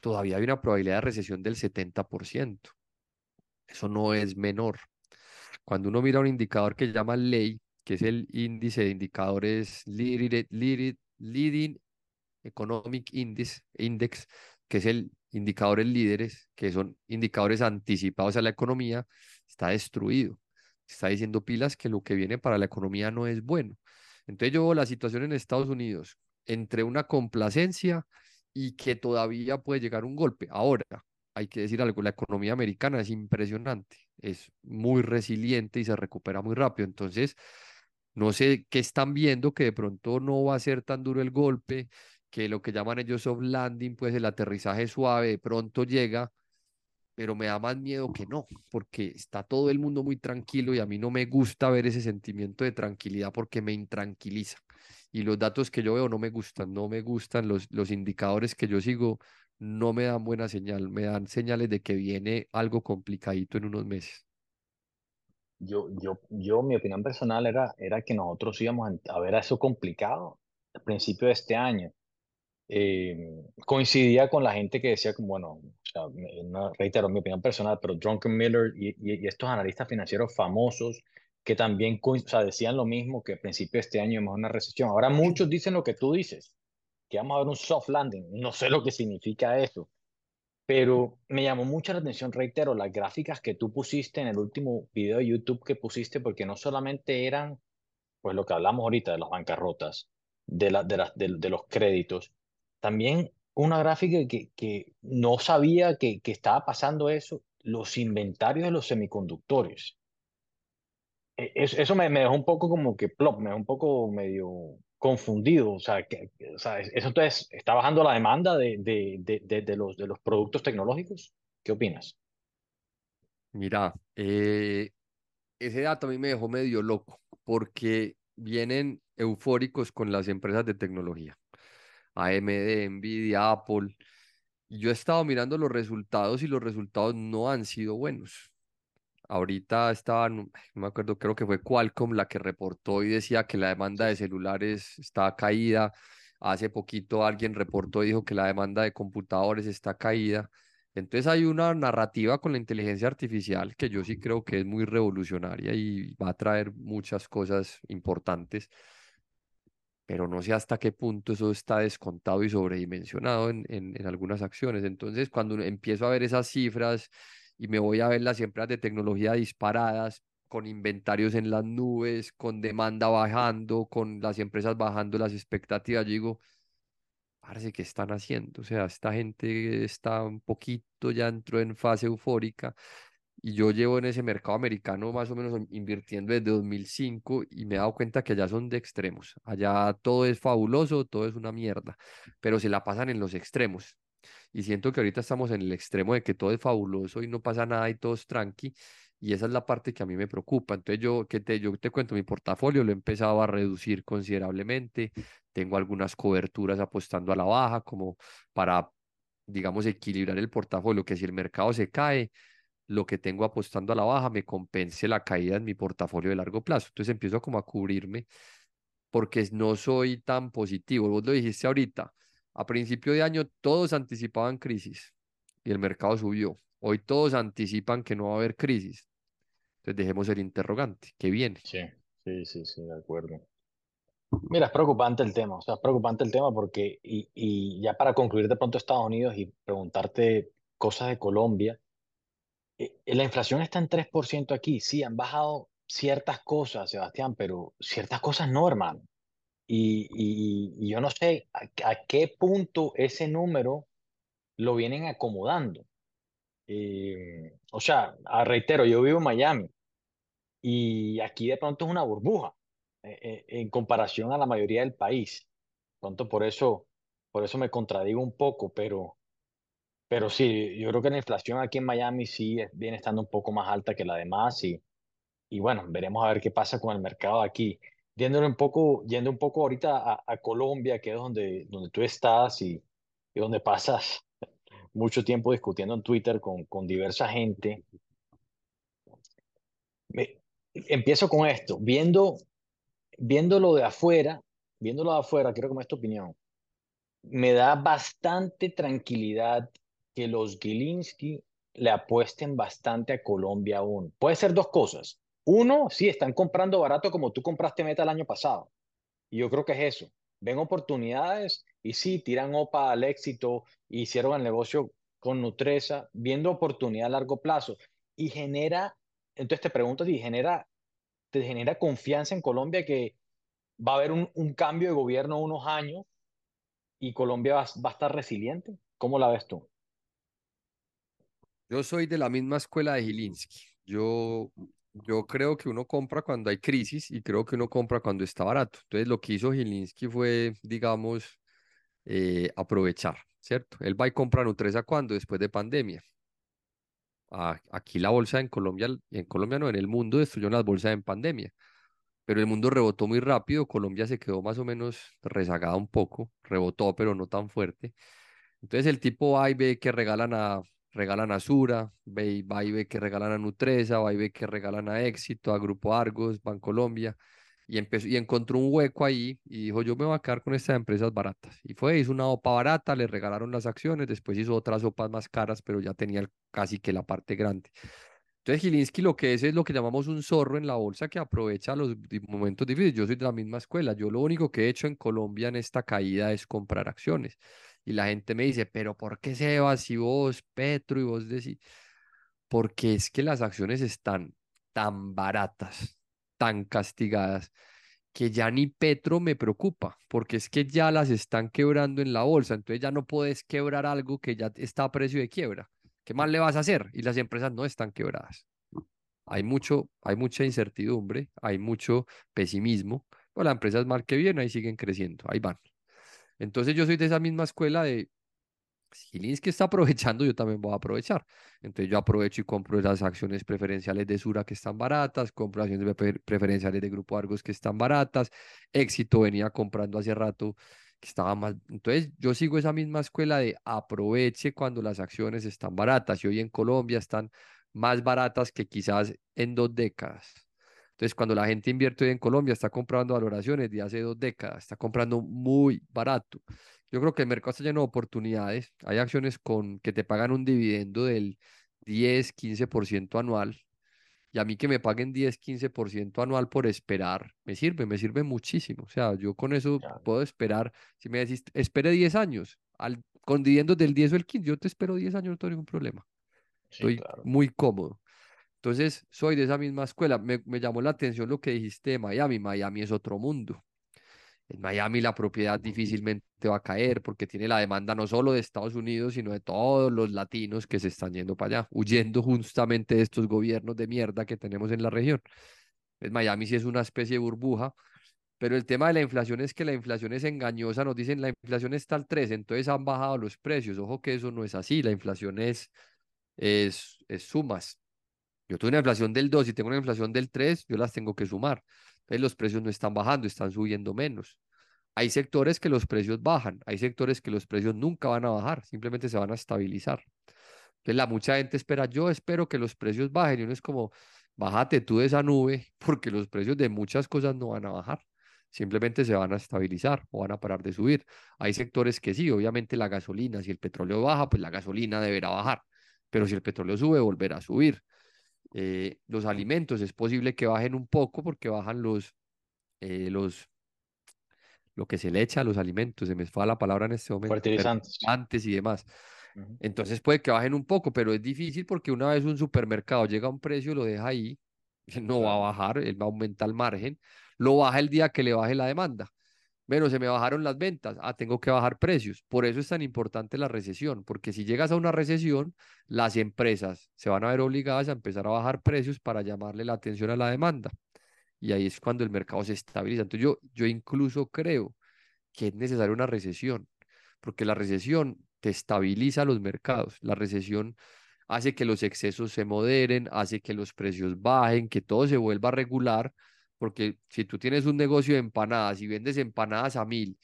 todavía hay una probabilidad de recesión del 70%. Eso no es menor. Cuando uno mira un indicador que llama ley, que es el índice de indicadores Leading Economic Index, Index, que es el indicadores líderes, que son indicadores anticipados a la economía, está destruido está diciendo pilas que lo que viene para la economía no es bueno. Entonces yo veo la situación en Estados Unidos entre una complacencia y que todavía puede llegar un golpe. Ahora, hay que decir algo, la economía americana es impresionante, es muy resiliente y se recupera muy rápido. Entonces, no sé qué están viendo, que de pronto no va a ser tan duro el golpe, que lo que llaman ellos soft landing, pues el aterrizaje suave de pronto llega pero me da más miedo que no, porque está todo el mundo muy tranquilo y a mí no me gusta ver ese sentimiento de tranquilidad porque me intranquiliza. Y los datos que yo veo no me gustan, no me gustan los, los indicadores que yo sigo, no me dan buena señal, me dan señales de que viene algo complicadito en unos meses. Yo, yo, yo, mi opinión personal era, era que nosotros íbamos a ver eso complicado al principio de este año. Eh, coincidía con la gente que decía, bueno, no, reitero mi opinión personal, pero Drunken Miller y, estos analistas financieros famosos que también o decían lo mismo que al principio de este año a una recesión. Ahora muchos dicen lo que tú dices, que vamos a ver un soft landing. No sé lo que significa eso, pero me llamó mucho la atención, reitero, las gráficas que tú pusiste en el último video de YouTube que pusiste, porque no solamente eran, pues lo que hablamos ahorita de las bancarrotas, de, la, de, la, de los créditos, también una gráfica que, que no sabía que, que, estaba pasando eso, los inventarios de los semiconductores. E, eso me, me, dejó un poco como que plop, me dejó un poco medio confundido. O sea, que, o sea eso entonces está bajando la demanda de, de, de, de, los, de los productos tecnológicos. ¿Qué opinas? Mira, eh, ese dato a mí me dejó medio loco porque vienen eufóricos con las empresas de tecnología. AMD, Nvidia, Apple. Yo he estado mirando los resultados y los resultados no han sido buenos. Ahorita estaban, no me acuerdo, creo que fue Qualcomm la que reportó y decía que la demanda de celulares está caída. Hace poquito alguien reportó y dijo que la demanda de computadores está caída. Entonces hay una narrativa con la inteligencia artificial que yo sí creo que es muy revolucionaria y va a traer muchas cosas importantes, pero no sé hasta qué punto eso está descontado y sobredimensionado en, en, en algunas acciones. Entonces cuando empiezo a ver esas cifras y me voy a ver las empresas de tecnología disparadas, con inventarios en las nubes, con demanda bajando, con las empresas bajando las expectativas, yo digo, parece que están haciendo, o sea, esta gente está un poquito ya entró en fase eufórica y yo llevo en ese mercado americano más o menos invirtiendo desde 2005 y me he dado cuenta que allá son de extremos, allá todo es fabuloso, todo es una mierda, pero se la pasan en los extremos y siento que ahorita estamos en el extremo de que todo es fabuloso y no pasa nada y todo es tranqui. Y esa es la parte que a mí me preocupa. Entonces yo, que te, yo te cuento, mi portafolio lo he empezado a reducir considerablemente. Tengo algunas coberturas apostando a la baja como para, digamos, equilibrar el portafolio, que si el mercado se cae, lo que tengo apostando a la baja me compense la caída en mi portafolio de largo plazo. Entonces empiezo como a cubrirme porque no soy tan positivo. Vos lo dijiste ahorita, a principio de año todos anticipaban crisis y el mercado subió. Hoy todos anticipan que no va a haber crisis. Entonces dejemos el interrogante. ¿Qué viene? Sí, sí, sí, sí, de acuerdo. Mira, es preocupante el tema, o sea, es preocupante el tema porque, y, y ya para concluir de pronto Estados Unidos y preguntarte cosas de Colombia, eh, la inflación está en 3% aquí, sí, han bajado ciertas cosas, Sebastián, pero ciertas cosas no, hermano. Y, y, yo no sé a, qué punto ese número lo vienen acomodando. Eh, o sea, reitero, yo vivo en Miami y aquí de pronto es una burbuja eh, eh, en comparación a la mayoría del país. Pronto por eso, por eso me contradigo un poco, pero, pero sí, yo creo que la inflación aquí en Miami sí viene estando un poco más alta que la demás y, y bueno, veremos a ver qué pasa con el mercado aquí yendo un poco, yendo un poco ahorita a, Colombia, que es donde, donde tú estás y, y, donde pasas mucho tiempo discutiendo en Twitter con, con diversa gente. Me, empiezo con esto, viendo, viéndolo de afuera, viéndolo de afuera, quiero que me tu opinión. Me da bastante tranquilidad que los Gilinski le apuesten bastante a Colombia aún. Puede ser dos cosas. Uno, sí, están comprando barato como tú compraste Meta el año pasado. Y yo creo que es eso. Ven oportunidades y sí, tiran OPA al éxito, hicieron el negocio con Nutresa, viendo oportunidad a largo plazo. Y genera, entonces te pregunto si genera, te genera confianza en Colombia que va a haber un, un cambio de gobierno unos años y Colombia va, va a estar resiliente. ¿Cómo la ves tú? Yo soy de la misma escuela de Gilinski. Yo yo creo que uno compra cuando hay crisis y creo que uno compra cuando está barato. Entonces lo que hizo Gilinski fue, digamos, eh, aprovechar, ¿cierto? Él va y compra Nutresa cuando, después de pandemia. aquí la bolsa en Colombia, en Colombia no, en el mundo destruyó las bolsas en pandemia, pero el mundo rebotó muy rápido, Colombia se quedó más o menos rezagada un poco, rebotó, pero no tan fuerte. Entonces el tipo va y ve que regalan a regalan a Sura, ve, va y ve que regalan a Nutresa, va y ve que regalan a Éxito, a Grupo Argos, Bancolombia, y, empezó, y encontró un hueco ahí y dijo, yo me voy a quedar con estas empresas baratas. Y fue, hizo una OPA barata, le regalaron las acciones, después hizo otras OPAs más caras, pero ya tenía casi que la parte grande. Entonces Gilinski lo que es es lo que llamamos un zorro en la bolsa que aprovecha los momentos difíciles. Yo soy de la misma escuela. Yo lo único que he hecho en Colombia en esta caída es comprar acciones. Y la gente me dice, pero ¿por qué Sebas si vos, Petro, y vos decís? Porque es que las acciones están tan baratas, tan castigadas, que ya ni Petro me preocupa, porque es que ya las están quebrando en la bolsa, entonces ya no puedes quebrar algo que ya está a precio de quiebra. ¿Qué más le vas a hacer? Y las empresas no están quebradas. Hay mucho, hay mucha incertidumbre, hay mucho pesimismo, pero la empresa es mal que viene, ahí siguen creciendo, ahí van. Entonces yo soy de esa misma escuela de, si que está aprovechando, yo también voy a aprovechar. Entonces yo aprovecho y compro esas acciones preferenciales de Sura que están baratas, compro acciones preferenciales de Grupo Argos que están baratas, Éxito venía comprando hace rato que estaba más. Entonces yo sigo esa misma escuela de aproveche cuando las acciones están baratas y hoy en Colombia están más baratas que quizás en dos décadas. Entonces, cuando la gente invierte hoy en Colombia, está comprando valoraciones de hace dos décadas, está comprando muy barato. Yo creo que el mercado está lleno de oportunidades. Hay acciones con que te pagan un dividendo del 10, 15% anual. Y a mí que me paguen 10, 15% anual por esperar, me sirve, me sirve muchísimo. O sea, yo con eso puedo esperar. Si me decís, espere 10 años, al, con dividendos del 10 o el 15, yo te espero 10 años, no tengo ningún problema. Estoy muy cómodo. Entonces, soy de esa misma escuela. Me, me llamó la atención lo que dijiste de Miami. Miami es otro mundo. En Miami la propiedad difícilmente va a caer porque tiene la demanda no solo de Estados Unidos, sino de todos los latinos que se están yendo para allá, huyendo justamente de estos gobiernos de mierda que tenemos en la región. En Miami sí es una especie de burbuja, pero el tema de la inflación es que la inflación es engañosa, nos dicen la inflación está al 3, entonces han bajado los precios. Ojo que eso no es así, la inflación es, es, es sumas. Yo tuve una inflación del 2 y tengo una inflación del 3, yo las tengo que sumar. Entonces los precios no están bajando, están subiendo menos. Hay sectores que los precios bajan, hay sectores que los precios nunca van a bajar, simplemente se van a estabilizar. Entonces la mucha gente espera, yo espero que los precios bajen y uno es como, bájate tú de esa nube porque los precios de muchas cosas no van a bajar, simplemente se van a estabilizar o van a parar de subir. Hay sectores que sí, obviamente la gasolina, si el petróleo baja, pues la gasolina deberá bajar, pero si el petróleo sube, volverá a subir. Eh, los alimentos es posible que bajen un poco porque bajan los, eh, los, lo que se le echa a los alimentos, se me fue la palabra en este momento, fertilizantes antes y demás. Entonces puede que bajen un poco, pero es difícil porque una vez un supermercado llega a un precio, lo deja ahí, no va a bajar, él va a aumentar el margen, lo baja el día que le baje la demanda. Bueno, se me bajaron las ventas. Ah, tengo que bajar precios. Por eso es tan importante la recesión, porque si llegas a una recesión, las empresas se van a ver obligadas a empezar a bajar precios para llamarle la atención a la demanda. Y ahí es cuando el mercado se estabiliza. Entonces yo, yo incluso creo que es necesaria una recesión, porque la recesión te estabiliza los mercados. La recesión hace que los excesos se moderen, hace que los precios bajen, que todo se vuelva regular porque si tú tienes un negocio de empanadas y vendes empanadas a mil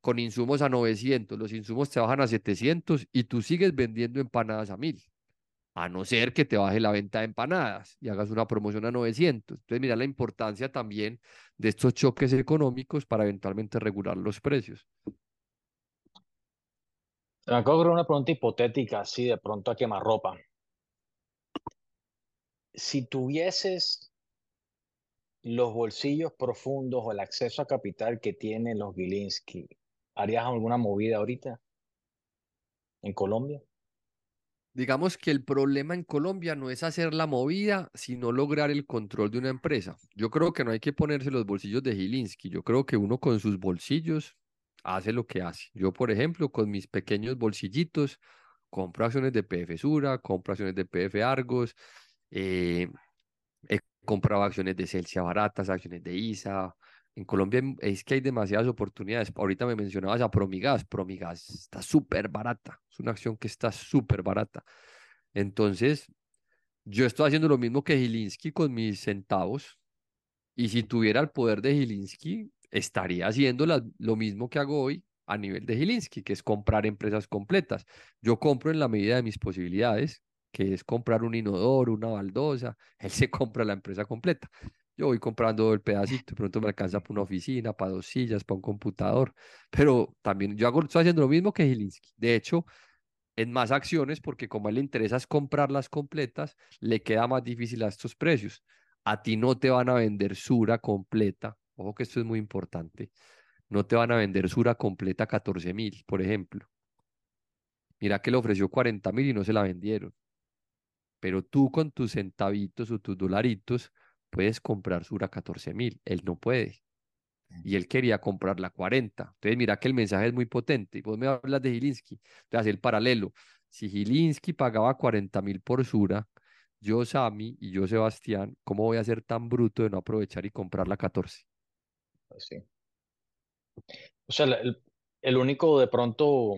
con insumos a 900, los insumos te bajan a 700 y tú sigues vendiendo empanadas a mil, a no ser que te baje la venta de empanadas y hagas una promoción a 900. Entonces, mira la importancia también de estos choques económicos para eventualmente regular los precios. De una pregunta hipotética, así de pronto a quemarropa. Si tuvieses los bolsillos profundos o el acceso a capital que tienen los Gilinski, ¿harías alguna movida ahorita en Colombia? Digamos que el problema en Colombia no es hacer la movida, sino lograr el control de una empresa. Yo creo que no hay que ponerse los bolsillos de Gilinski. Yo creo que uno con sus bolsillos hace lo que hace. Yo, por ejemplo, con mis pequeños bolsillitos, compro acciones de PF Sura, compro acciones de PF Argos, eh, compraba acciones de Celsia baratas, acciones de ISA. En Colombia es que hay demasiadas oportunidades. Ahorita me mencionabas a Promigas. Promigas está súper barata. Es una acción que está súper barata. Entonces, yo estoy haciendo lo mismo que Gilinski con mis centavos. Y si tuviera el poder de Gilinski, estaría haciendo lo mismo que hago hoy a nivel de Gilinski, que es comprar empresas completas. Yo compro en la medida de mis posibilidades que es comprar un inodoro, una baldosa, él se compra la empresa completa. Yo voy comprando el pedacito, de pronto me alcanza para una oficina, para dos sillas, para un computador, pero también yo estoy haciendo lo mismo que Gilinski. De hecho, en más acciones, porque como a él le interesa es comprarlas completas, le queda más difícil a estos precios. A ti no te van a vender Sura completa, ojo que esto es muy importante, no te van a vender Sura completa a 14 mil, por ejemplo. Mira que le ofreció 40 mil y no se la vendieron. Pero tú con tus centavitos o tus dolaritos puedes comprar Sura 14 mil. Él no puede. Y él quería comprar la 40. Entonces, mira que el mensaje es muy potente. Y vos me hablas de Gilinski. Entonces, el paralelo. Si Gilinski pagaba 40 mil por Sura, yo, Sami y yo, Sebastián, ¿cómo voy a ser tan bruto de no aprovechar y comprar la 14? Pues sí. O sea, el, el único de pronto,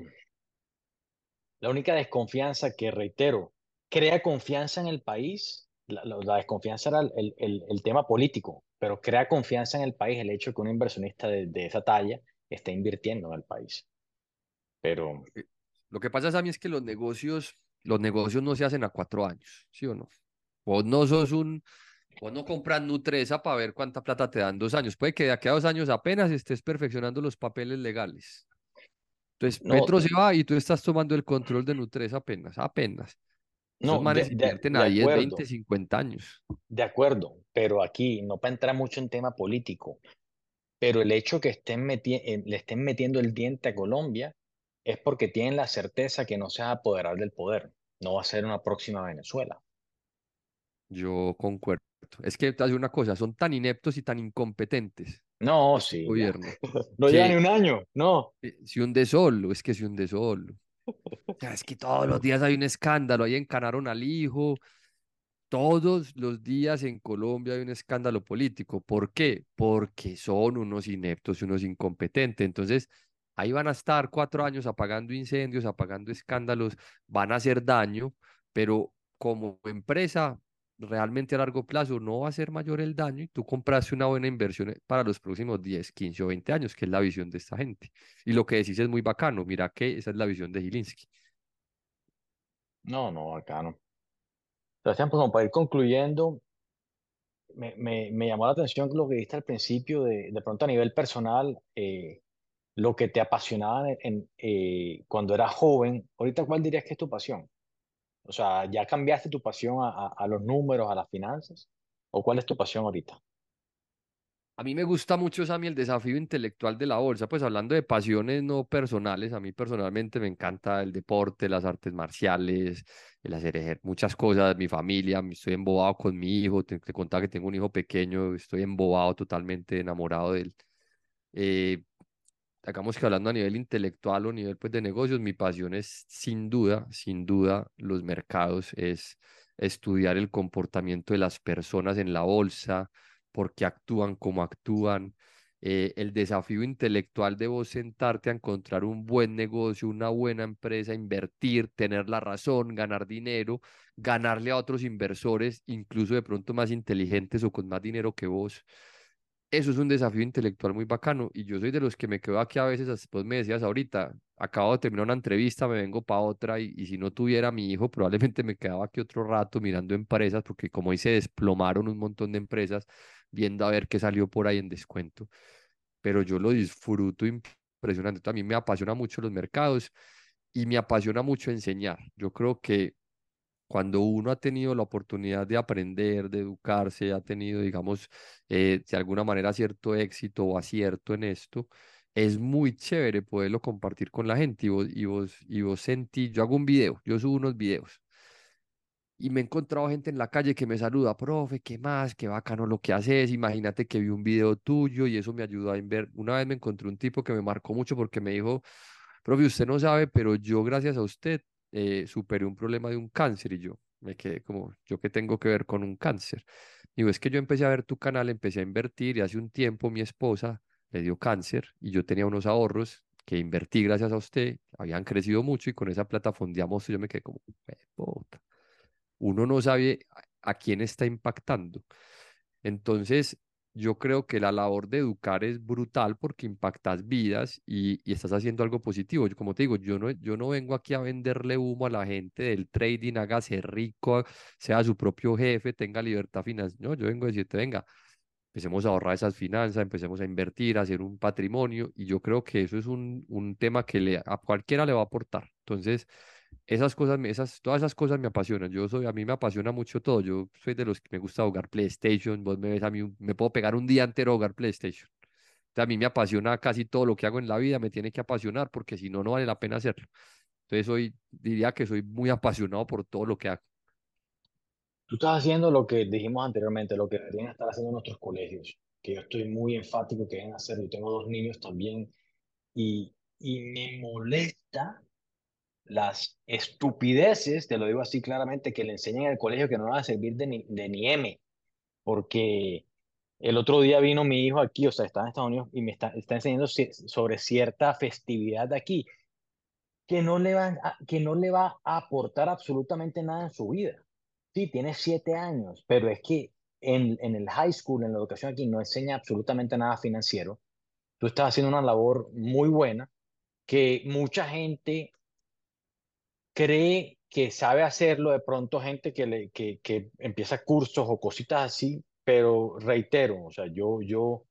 la única desconfianza que reitero, crea confianza en el país. La, desconfianza era el, el, tema político, pero crea confianza en el país el hecho de que un inversionista de, esa talla esté invirtiendo en el país. Pero... Lo que pasa, mí es que los negocios, los negocios no se hacen a cuatro años, ¿sí o no? Vos no sos un, vos no compras Nutresa para ver cuánta plata te dan dos años. Puede que de aquí a dos años apenas estés perfeccionando los papeles legales. Entonces, Petro se va y tú estás tomando el control de Nutresa apenas, apenas. No, manes de, invierten a 10, 20, 50 años. De acuerdo, pero aquí no para entrar mucho en tema político, pero el hecho que estén le estén metiendo el diente a Colombia es porque tienen la certeza que no se va a apoderar del poder, no va a ser una próxima Venezuela. Yo concuerdo. Es que te hace una cosa, son tan ineptos y tan incompetentes. No, sí. Gobierno. no lleva ni un año, no. Eh, si hunde solo, es que si solo. es que todos los días hay un escándalo, ahí encanaron al hijo. Todos los días en Colombia hay un escándalo político. ¿Por qué? Porque son unos ineptos unos incompetentes. Entonces, ahí van a estar cuatro años apagando incendios, apagando escándalos, van a hacer daño, pero como empresa realmente a largo plazo no va a ser mayor el daño y tú compraste una buena inversión eh, para los próximos 10, 15 o 20 años, que es la visión de esta gente. Y lo que decís es muy bacano, mira que esa es la visión de Gilinski. No, no, bacano. Sebastián, pues para ir concluyendo, me, me, me, llamó la atención lo que dijiste al principio, de, de pronto a nivel personal, eh, lo que te apasionaba en, eh, cuando eras joven. Ahorita, ¿cuál dirías que es tu pasión? O sea, ¿ya cambiaste tu pasión a, a, los números, a las finanzas? ¿O cuál es tu pasión ahorita? A mí me gusta mucho, Sammy, el desafío intelectual de la bolsa. Pues hablando de pasiones no personales, a mí personalmente me encanta el deporte, las artes marciales, el hacer muchas cosas, mi familia, estoy embobado con mi hijo, te, contaba que tengo un hijo pequeño, estoy embobado, totalmente enamorado de él. Eh, hagamos que hablando a nivel intelectual o a nivel pues, de negocios, mi pasión es sin duda, sin duda, los mercados, es estudiar el comportamiento de las personas en la bolsa, por qué actúan como actúan. Eh, el desafío intelectual de vos sentarte a encontrar un buen negocio, una buena empresa, invertir, tener la razón, ganar dinero, ganarle a otros inversores, incluso de pronto más inteligentes o con más dinero que vos eso es un desafío intelectual muy bacano y yo soy de los que me quedo aquí a veces, después me decías ahorita, acabo de terminar una entrevista, me vengo para otra y, y, si no tuviera mi hijo probablemente me quedaba aquí otro rato mirando empresas porque como ahí se desplomaron un montón de empresas viendo a ver qué salió por ahí en descuento, pero yo lo disfruto impresionante, también me apasiona mucho los mercados y me apasiona mucho enseñar, yo creo que cuando uno ha tenido la oportunidad de aprender, de educarse, ha tenido, digamos, eh, de alguna manera cierto éxito o acierto en esto, es muy chévere poderlo compartir con la gente y vos, y vos, y vos sentí, yo hago un video, yo subo unos videos y me he encontrado gente en la calle que me saluda, profe, ¿qué más? Qué bacano lo que haces. Imagínate que vi un video tuyo y eso me ayudó a ver. Una vez me encontré un tipo que me marcó mucho porque me dijo, profe, usted no sabe, pero yo gracias a usted eh, superé un problema de un cáncer y yo me quedé como, ¿yo qué tengo que ver con un cáncer? Digo, es que yo empecé a ver tu canal, empecé a invertir y hace un tiempo mi esposa le dio cáncer y yo tenía unos ahorros que invertí gracias a usted, habían crecido mucho y con esa plata fondeamos y yo me quedé como, uno no sabe a quién está impactando. Entonces, yo creo que la labor de educar es brutal porque impactas vidas y, estás haciendo algo positivo. Yo, como te digo, yo no, yo no vengo aquí a venderle humo a la gente del trading, hágase rico, sea su propio jefe, tenga libertad financiera. No, yo vengo a decirte, venga, empecemos a ahorrar esas finanzas, empecemos a invertir, a hacer un patrimonio y yo creo que eso es un, un tema que le, a cualquiera le va a aportar. Entonces, esas cosas, esas, todas esas cosas me apasionan. Yo soy, a mí me apasiona mucho todo. Yo soy de los que me gusta jugar PlayStation. Vos me ves a mí, me puedo pegar un día entero a jugar PlayStation. a mí me apasiona casi todo lo que hago en la vida, me tiene que apasionar porque si no, no vale la pena hacerlo. Entonces, hoy diría que soy muy apasionado por todo lo que hago. Tú estás haciendo lo que dijimos anteriormente, lo que deberían estar haciendo nuestros colegios, que yo estoy muy enfático que deben hacer. Yo tengo dos niños también y, y me molesta las estupideces, te lo digo así claramente, que le enseñan en el colegio que no van a servir de ni, de ni M, porque el otro día vino mi hijo aquí, o sea, está en Estados Unidos y me está, está enseñando sobre cierta festividad de aquí, que no, le va a, que no le va a aportar absolutamente nada en su vida. Sí, tiene siete años, pero es que en, en el high school, en la educación aquí, no enseña absolutamente nada financiero. Tú estás haciendo una labor muy buena que mucha gente cree que sabe hacerlo, de pronto gente que, le, que, que empieza cursos o cositas así, pero reitero, o sea, yo, yo,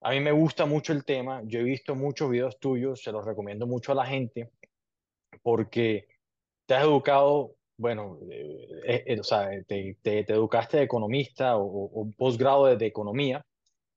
a mí me gusta mucho el tema, yo he visto muchos videos tuyos, se los recomiendo mucho a la gente, porque te has educado, bueno, eh, eh, o sea, te, te, educaste de economista o, un posgrado de, de, economía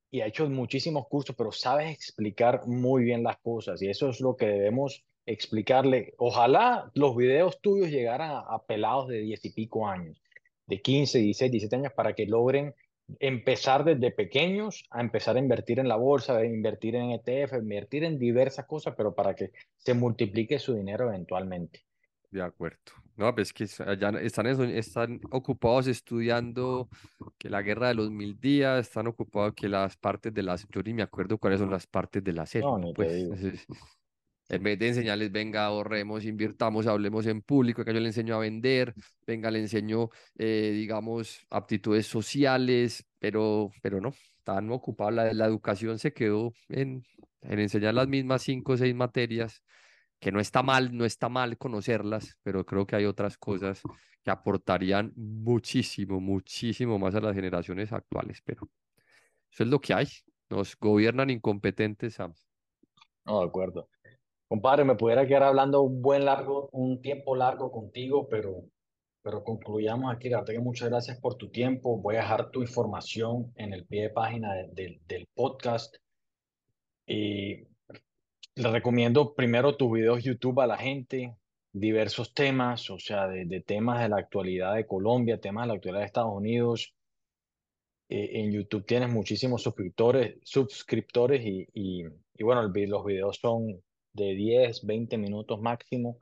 y has hecho muchísimos cursos, pero sabes explicar muy bien las cosas y eso es lo que debemos explicarle. Ojalá los videos tuyos llegaran a, a pelados de diez y pico años, de 15, 16, 17 años, para que logren empezar desde pequeños a empezar a invertir en la bolsa, a invertir en ETF, invertir en diversas cosas, pero para que se multiplique su dinero eventualmente. De acuerdo. No, pues que ya están, están ocupados estudiando que la guerra de los mil días, están ocupados que las partes de las, yo ni me acuerdo cuáles son las partes de la serie. No, pues, en vez de enseñarles, venga, ahorremos, invirtamos, hablemos en público, que yo le enseño a vender, venga, le enseño, eh, digamos, aptitudes sociales, pero, pero no, están ocupados, la, la educación se quedó en, en enseñar las mismas cinco o seis materias, que no está mal, no está mal conocerlas, pero creo que hay otras cosas que aportarían muchísimo, muchísimo más a las generaciones actuales, pero eso es lo que hay, nos gobiernan incompetentes, Sam. No, de acuerdo. Compadre, me pudiera quedar hablando un buen largo, un tiempo largo contigo, pero, pero concluyamos aquí. Darte muchas gracias por tu tiempo. Voy a dejar tu información en el pie de página del podcast. Y le recomiendo primero tus videos YouTube a la gente, diversos temas, o sea, de, temas de la actualidad de Colombia, temas de la actualidad de Estados Unidos. Eh, en YouTube tienes muchísimos suscriptores, suscriptores y, y, y bueno, los videos son de 10, 20 minutos máximo,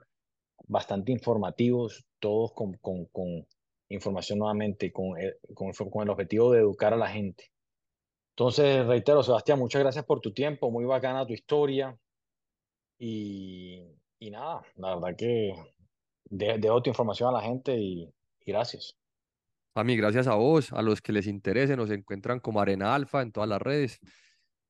bastante informativos, todos con, con, con información nuevamente, con, con, con el objetivo de educar a la gente. Entonces, reitero, Sebastián, muchas gracias por tu tiempo, muy bacana tu historia. Y, y nada, la verdad que dejo tu información a la gente y, gracias. A mí, gracias a vos, a los que les interese, nos encuentran como Arena Alfa en todas las redes.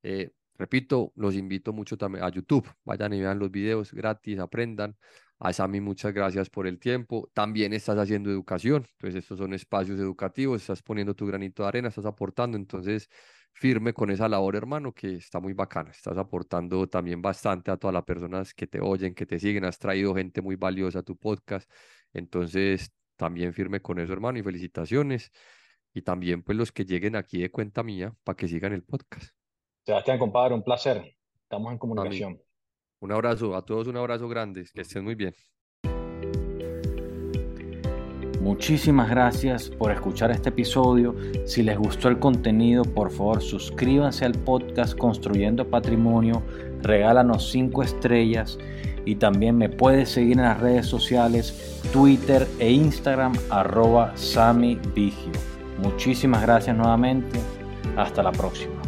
Eh, Repito, los invito mucho también a YouTube. Vayan y vean los videos gratis, aprendan. A Sami, muchas gracias por el tiempo. También estás haciendo educación. Entonces, estos son espacios educativos. Estás poniendo tu granito de arena, estás aportando. Entonces, firme con esa labor, hermano, que está muy bacana. Estás aportando también bastante a todas las personas que te oyen, que te siguen. Has traído gente muy valiosa a tu podcast. Entonces, también firme con eso, hermano, y felicitaciones. Y también, pues, los que lleguen aquí de cuenta mía para que sigan el podcast. Sebastián, compadre, un placer. Estamos en comunicación. Un abrazo, a todos un abrazo grande, que estén muy bien. Muchísimas gracias por escuchar este episodio. Si les gustó el contenido, por favor suscríbanse al podcast Construyendo Patrimonio, regálanos 5 estrellas y también me puedes seguir en las redes sociales, Twitter e Instagram, arroba Sami Vigio. Muchísimas gracias nuevamente. Hasta la próxima.